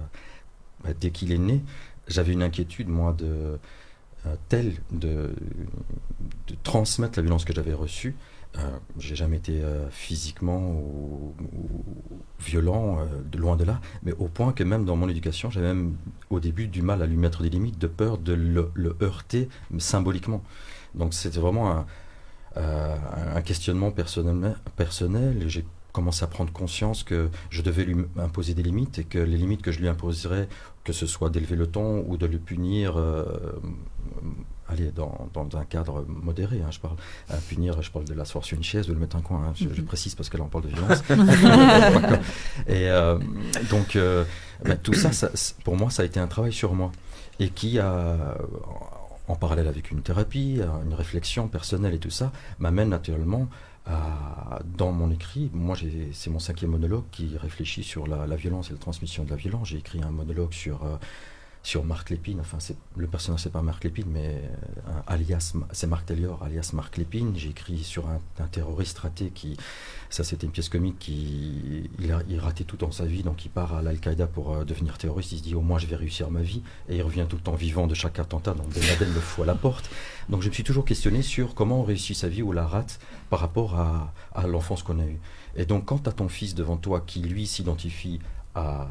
dès qu'il est né, j'avais une inquiétude, moi, de telle de transmettre la violence que j'avais reçue. Euh, j'ai jamais été euh, physiquement ou, violent, euh, loin de là, mais au point que même dans mon éducation, j'avais même au début du mal à lui mettre des limites, de peur de le, heurter symboliquement. Donc c'était vraiment un, questionnement personnel, personnel j'ai commencé à prendre conscience que je devais lui imposer des limites et que les limites que je lui imposerais, que ce soit d'élever le ton ou de le punir, allez, dans, dans un cadre modéré, hein, je parle. À punir, je parle de l'asseoir sur une chaise, de le mettre un coin, hein, je, je Mhm. précise parce que là on parle de violence. et euh, donc, euh, ben, tout ça, pour moi, ça a été un travail sur moi et qui a, en parallèle avec une thérapie, une réflexion personnelle et tout ça, m'amène naturellement à, dans mon écrit, moi c'est mon cinquième monologue qui réfléchit sur la, la violence et la transmission de la violence. J'ai écrit un monologue sur, euh, sur Marc Lépine, enfin le personnage c'est pas Marc Lépine, mais euh, alias, c'est Marc Tellior, alias Marc Lépine. J'ai écrit sur un, terroriste raté qui, ça c'était une pièce comique qui, il a raté tout dans sa vie, donc il part à l'Al-Qaïda pour euh, devenir terroriste, il se dit au moins je vais réussir ma vie, et il revient tout le temps vivant de chaque attentat, donc Ben Laden le fout à la porte. Donc je me suis toujours questionné sur comment on réussit sa vie ou la rate par rapport à, à l'enfance qu'on a eue. Et donc quand tu as ton fils devant toi qui lui s'identifie à,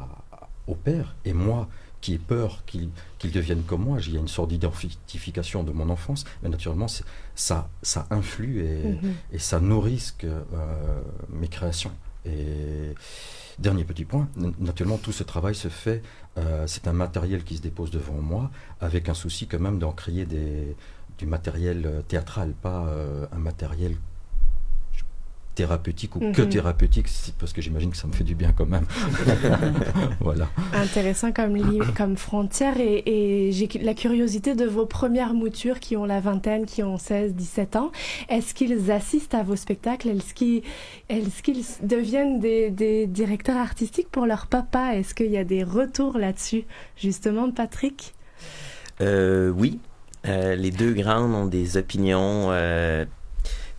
au père, et moi qui ai peur qu'il qu'il devienne comme moi, il y a une sorte d'identification de mon enfance, mais naturellement ça, ça influe et, Mhm. et ça nourrit ce que, euh, mes créations. Et dernier petit point, naturellement tout ce travail se fait, euh, c'est un matériel qui se dépose devant moi, avec un souci quand même d'en créer des, du matériel euh, théâtral, pas euh, un matériel thérapeutique ou que Mhm. thérapeutique, c'est parce que j'imagine que ça me fait du bien quand même. voilà. Intéressant comme, comme frontière et, et j'ai la curiosité de vos premières moutures qui ont la vingtaine, qui ont 16, 17 ans. Est-ce qu'ils assistent à vos spectacles? Est-ce qu'ils est deviennent des, des directeurs artistiques pour leur papa? Est-ce qu'il y a des retours là-dessus, justement, Patrick? Euh, oui. Euh, les deux grandes ont des opinions euh,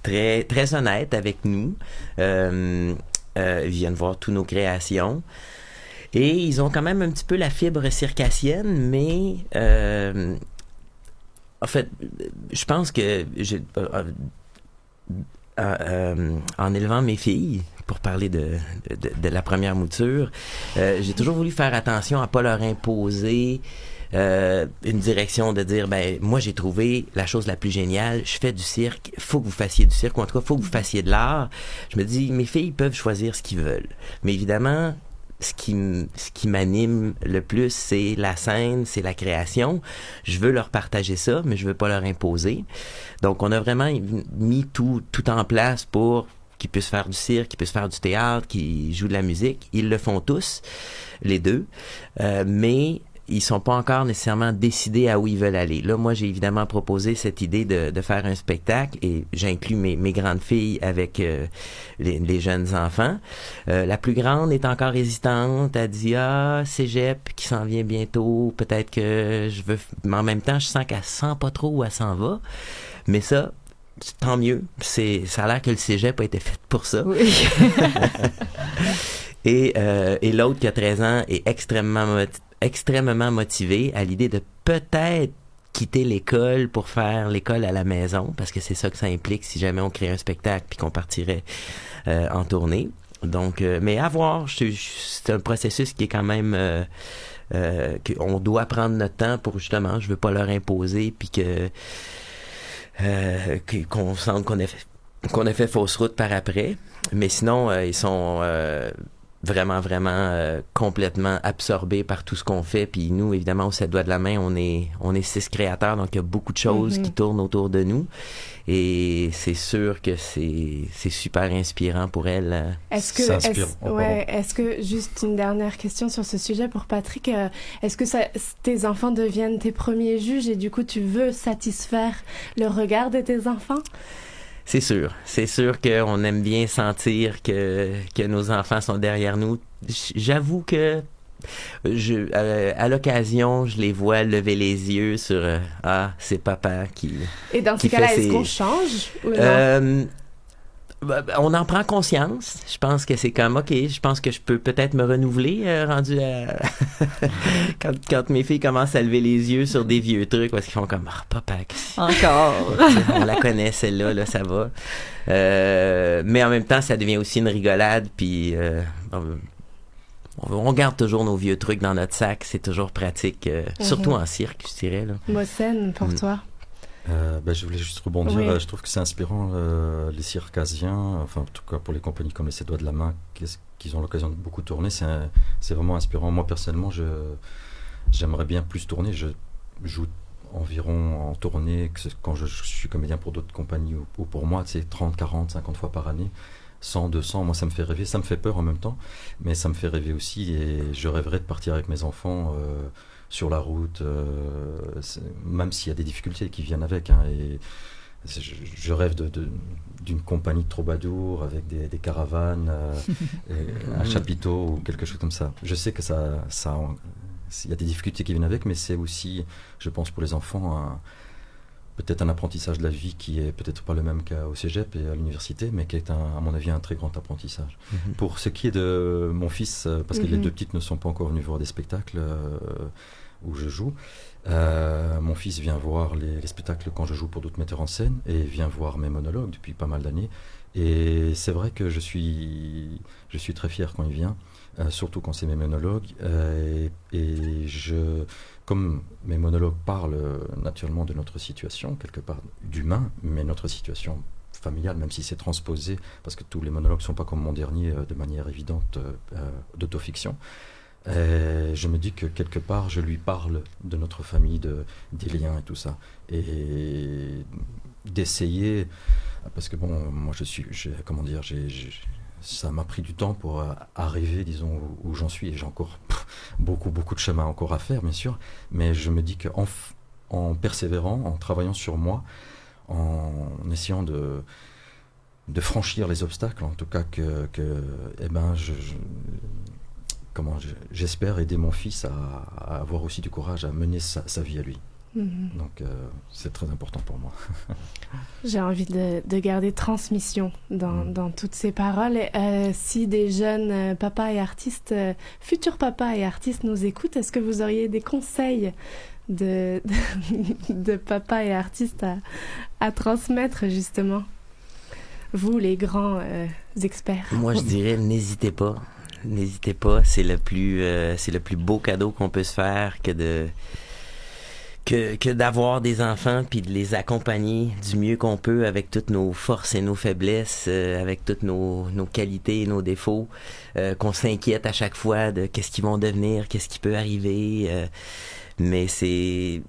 très, très honnêtes avec nous. Euh, euh, ils viennent voir toutes nos créations. Et ils ont quand même un petit peu la fibre circassienne, mais euh, en fait, je pense que j'ai- en élevant mes filles, pour parler de, de, de la première mouture, j'ai toujours voulu faire attention à pas leur imposer euh, une direction de dire ben moi j'ai trouvé la chose la plus géniale je fais du cirque faut que vous fassiez du cirque ou en tout cas faut que vous fassiez de l'art je me dis mes filles peuvent choisir ce qu'ils veulent mais évidemment ce qui, ce qui m'anime le plus, c'est la scène, c'est la création. Je veux leur partager ça, mais je veux pas leur imposer. Donc, on a vraiment mis tout, tout en place pour qu'ils puissent faire du cirque, qu'ils puissent faire du théâtre, qu'ils jouent de la musique. Ils le font tous, les deux. Euh, mais ils sont pas encore nécessairement décidés à où ils veulent aller. Là, moi, j'ai évidemment proposé cette idée de, de faire un spectacle et j'inclus mes, mes grandes filles avec euh, les, les jeunes enfants. Euh, la plus grande est encore hésitante. Elle dit ah cégep qui s'en vient bientôt. Peut-être que je veux. Mais en même temps, je sens qu'elle sent pas trop où elle s'en va. Mais ça, tant mieux. C'est ça a l'air que le cégep a été fait pour ça. Et, euh, et l'autre qui a 13 ans est extrêmement, extrêmement motivé à l'idée de peut-être quitter l'école pour faire l'école à la maison, parce que c'est ça que ça implique si jamais on crée un spectacle puis qu'on partirait euh, en tournée. Donc, euh, mais à voir, c'est un processus qui est quand même... Euh, euh, qu'on doit prendre notre temps pour justement, je veux pas leur imposer puis que qu'on sente qu'on a qu'on a fait fausse route par après. Mais sinon, ils sont vraiment, vraiment euh, complètement absorbés par tout ce qu'on fait. Puis nous, évidemment, au 7 doigts de la main, on est, on est six créateurs, donc il y a beaucoup de choses Mhm. qui tournent autour de nous. Et c'est sûr que c'est c'est super inspirant pour elles. euh. Est-ce que, est-ce, ouais, est-ce que juste une dernière question sur ce sujet pour Patrick, euh, est-ce que ça, tes enfants deviennent tes premiers juges et du coup tu veux satisfaire le regard de tes enfants? C'est sûr. C'est sûr qu'on aime bien sentir que, que nos enfants sont derrière nous. J'avoue que je, euh, à l'occasion, je les vois lever les yeux sur euh, Ah, c'est papa qui. Et dans ces cas-là, est-ce qu'on change ou non? Euh, ben, on en prend conscience. Je pense que c'est comme, OK, je pense que je peux peut-être me renouveler euh, rendu à... quand, quand mes filles commencent à lever les yeux sur des vieux trucs parce qu'ils font comme, ah, papa, Encore. on la connaît celle-là, là, ça va. Euh, mais en même temps, ça devient aussi une rigolade, puis euh, on, on garde toujours nos vieux trucs dans notre sac, c'est toujours pratique, surtout en cirque, je dirais. Là. Pour Mm. toi. Euh, ben, je voulais juste rebondir. Oui. Euh, je trouve que c'est inspirant euh, les circassiens, enfin en tout cas pour les compagnies comme les Doigts de la Main, qu'ils ont l'occasion de beaucoup tourner. C'est vraiment inspirant. Moi personnellement, j'aimerais bien plus tourner. Je joue environ en tournée que quand je, je suis comédien pour d'autres compagnies ou, ou pour moi, c'est 30, 40, 50 fois par année. 100, 200, moi ça me fait rêver, ça me fait peur en même temps, mais ça me fait rêver aussi et je rêverais de partir avec mes enfants euh, sur la route, euh, même s'il y a des difficultés qui viennent avec. hein, et je, rêve de- d'une compagnie de troubadours avec des, des caravanes, euh, et un chapiteau ou quelque chose comme ça. Je sais que ça, il y a des difficultés qui viennent avec, mais c'est aussi, je pense, pour les enfants, peut-être un apprentissage de la vie qui est peut-être pas le même qu'au cégep et à l'université, mais qui est, un- à mon avis, un très grand apprentissage. Mhm. Pour ce qui est de mon fils, euh, parce que les Mhm. deux petites ne sont pas encore venues voir des spectacles euh, où je joue, euh, mon fils vient voir les, les spectacles quand je joue pour d'autres metteurs en scène et vient voir mes monologues depuis pas mal d'années. Et c'est vrai que je suis, je suis très fier quand il vient, euh, surtout quand c'est mes monologues. euh, et, et je, comme mes monologues parlent naturellement de notre situation, quelque part d'humain, mais notre situation familiale, même si c'est transposé, parce que tous les monologues ne sont pas comme mon dernier de manière évidente d'autofiction. Euh, je me dis que quelque part, je lui parle de notre famille, de, des liens et tout ça. Et d'essayer, parce que bon, moi je suis, comment dire, ça m'a pris du temps pour euh, arriver, disons, où, j'en suis. Et j'ai encore beaucoup, beaucoup de chemin encore à faire, bien sûr. Mais je me dis qu'en en persévérant, en travaillant sur moi, en essayant de, franchir les obstacles, en tout cas que, que eh ben, je- comment je- j'espère aider mon fils à, à avoir aussi du courage à mener sa, sa vie à lui. Mhm. Donc euh, c'est très important pour moi. J'ai envie de, de garder transmission dans, dans toutes ces paroles. Euh, si des jeunes euh, papas et artistes, euh, futurs papas et artistes nous écoutent, est-ce que vous auriez des conseils de, de, de papas et artistes à, à transmettre justement? Vous, les grands euh, experts. Moi, je dirais, n'hésitez pas. N'hésitez pas. C'est le plus, euh, c'est le plus beau cadeau qu'on peut se faire que de que, que d'avoir des enfants puis de les accompagner du mieux qu'on peut avec toutes nos forces et nos faiblesses, euh, avec toutes nos, nos qualités et nos défauts, euh, qu'on s'inquiète à chaque fois de qu'est-ce qu'ils vont devenir, qu'est-ce qui peut arriver. euh, mais c'est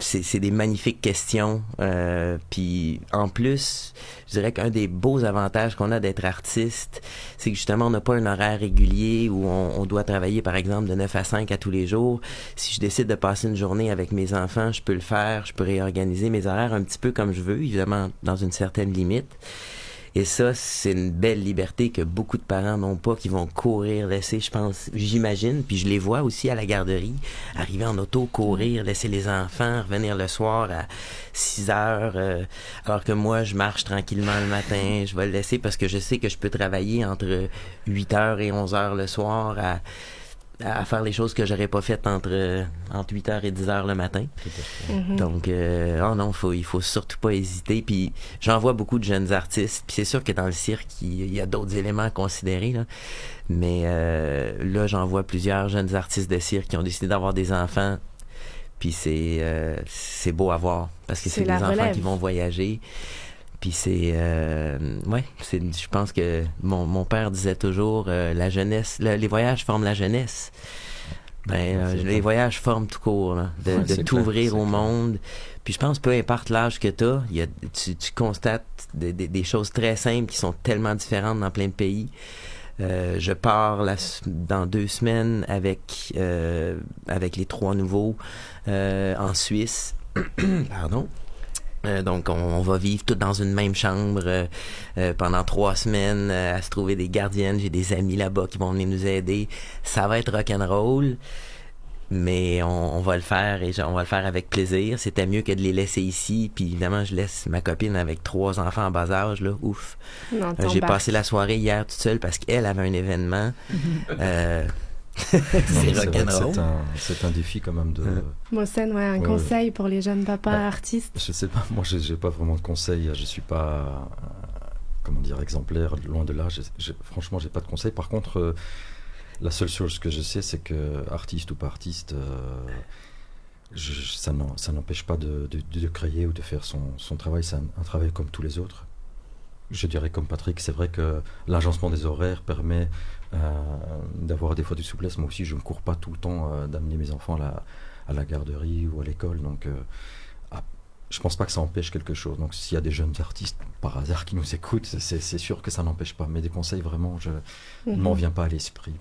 c'est des magnifiques questions. Euh, puis en plus, je dirais qu'un des beaux avantages qu'on a d'être artiste, c'est que justement, on n'a pas un horaire régulier où on, on doit travailler, par exemple, de 9 à 5 à tous les jours. Si je décide de passer une journée avec mes enfants, je peux le faire, je peux réorganiser mes horaires un petit peu comme je veux, évidemment, dans une certaine limite. Et ça, c'est une belle liberté que beaucoup de parents n'ont pas, qui vont courir, laisser, je pense, j'imagine, puis je les vois aussi à la garderie, arriver en auto, courir, laisser les enfants, revenir le soir à 6 heures, euh, alors que moi, je marche tranquillement le matin, je vais le laisser parce que je sais que je peux travailler entre 8 heures et 11 heures le soir à, à faire les choses que j'aurais pas faites entre, entre 8 heures et 10 heures le matin. Mhm. Donc, euh, oh non, faut, il faut surtout pas hésiter. Puis, j'en vois beaucoup de jeunes artistes. Puis, c'est sûr que dans le cirque, il y a d'autres éléments à considérer. Là. Mais euh, là, j'en vois plusieurs jeunes artistes de cirque qui ont décidé d'avoir des enfants. Puis, c'est euh, c'est beau à voir. Parce que C'est des la enfants relève. qui vont voyager. Puis c'est, euh, ouais, c'est, je pense que mon, mon père disait toujours, euh, la jeunesse, le- les voyages forment la jeunesse. Ben, euh, C'est les voyages forment tout court, là, de, Ouais, de c'est t'ouvrir au clair. monde. Puis je pense, peu importe l'âge que t'as, il y a, tu, tu constates des, des- des choses très simples qui sont tellement différentes dans plein de pays. Euh, je pars la dans deux semaines avec, euh, avec les trois nouveaux euh, en Suisse. Pardon. Euh, donc, on, on va vivre tous dans une même chambre euh, euh, pendant trois semaines à se trouver des gardiennes. J'ai des amis là-bas qui vont venir nous aider. Ça va être rock'n'roll. mais on, on va le faire et on va le faire avec plaisir. C'était mieux que de les laisser ici. Puis évidemment, je laisse ma copine avec trois enfants en bas âge, là. Ouf. J'ai passé la soirée hier toute seule parce qu'elle avait un événement. C'est rock'n'roll. Un, défi quand même de. Mohsen, ouais, un Ouais, conseil pour les jeunes papas Bah, artistes? Je sais pas, moi j'ai pas vraiment de conseils, je suis pas, euh, comment dire, exemplaire, loin de là, j'ai- j'ai- franchement j'ai pas de conseils. Par contre, euh, la seule chose que je sais c'est que artiste ou pas artiste, euh, je- ça n'empêche pas de, de- de créer ou de faire son, son travail, c'est un, un travail comme tous les autres. Je dirais comme Patrick, c'est vrai que l'agencement des horaires permet d'avoir des fois de souplesse. Moi aussi, je ne cours pas tout le temps euh, d'amener mes enfants à la, à la garderie ou à l'école. Donc, euh, ah, je pense pas que ça empêche quelque chose. Donc, s'il y a des jeunes artistes par hasard qui nous écoutent, c'est sûr que ça n'empêche pas. Mais des conseils, vraiment, je ne Mhm. m'en vient pas à l'esprit.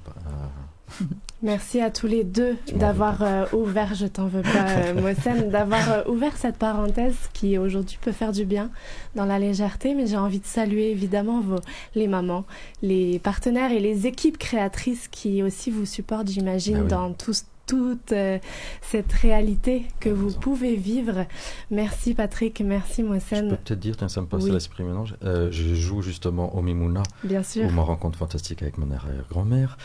Merci à tous les deux d'avoir euh, ouvert, je t'en veux pas, euh, Mohsen, d'avoir euh, ouvert cette parenthèse qui aujourd'hui peut faire du bien dans la légèreté. Mais j'ai envie de saluer évidemment vos, les mamans, les partenaires et les équipes créatrices qui aussi vous supportent, j'imagine, Ah oui. dans tout- toute euh, cette réalité que vous pouvez vivre. Merci Patrick, merci je peux Mohsen. peut-être dire, tiens, ça me passe Oui. à l'esprit maintenant. je- euh, je joue justement au Mimouna, Bien sûr. ma rencontre fantastique avec mon arrière-grand-mère,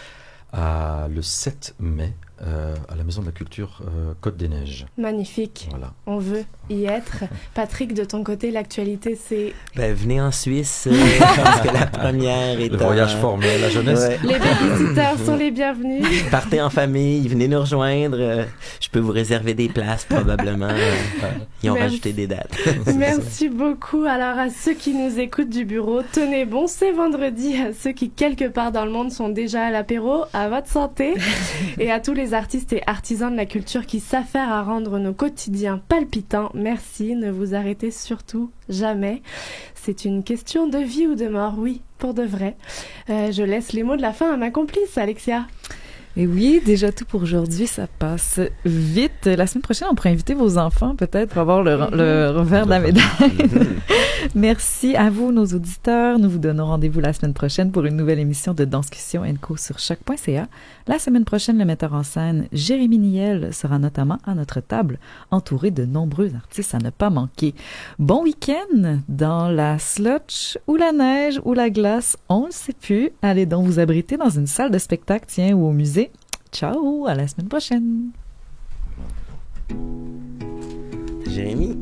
à- le 7 mai, euh, à la Maison de la Culture euh, Côte des Neiges. Magnifique. Voilà. On veut y être. Patrick, de ton côté, l'actualité, c'est Ben, venez en Suisse, euh, parce que la première est Le voyage formel, la jeunesse. Ouais. les babysitters sont les bienvenus. Partez en famille, venez nous rejoindre. euh, Je peux vous réserver des places probablement. Ils ont Merci. rajouté des dates. Merci beaucoup. Alors à ceux qui nous écoutent du bureau, tenez bon, c'est vendredi. À ceux qui quelque part dans le monde sont déjà à l'apéro, à votre santé. et à tous les artistes et artisans de la culture qui s'affairent à rendre nos quotidiens palpitants, merci. Ne vous arrêtez surtout jamais. C'est une question de vie ou de mort, oui, pour de vrai. Euh, je laisse les mots de la fin à ma complice, Alexia. Et oui, déjà tout pour aujourd'hui, ça passe vite. La semaine prochaine, on pourrait inviter vos enfants peut-être pour avoir le, le revers de la médaille. Merci à vous, nos auditeurs. Nous vous donnons rendez-vous la semaine prochaine pour une nouvelle émission de Danscussion Co sur choc.ca. La semaine prochaine, le metteur en scène Jérémy Niel sera notamment à notre table, entouré de nombreux artistes à ne pas manquer. Bon week-end dans la slotch ou la neige ou la glace, on le sait plus. Allez donc vous abriter dans une salle de spectacle, tiens, ou au musée. Ciao, à la semaine prochaine. Jérémy.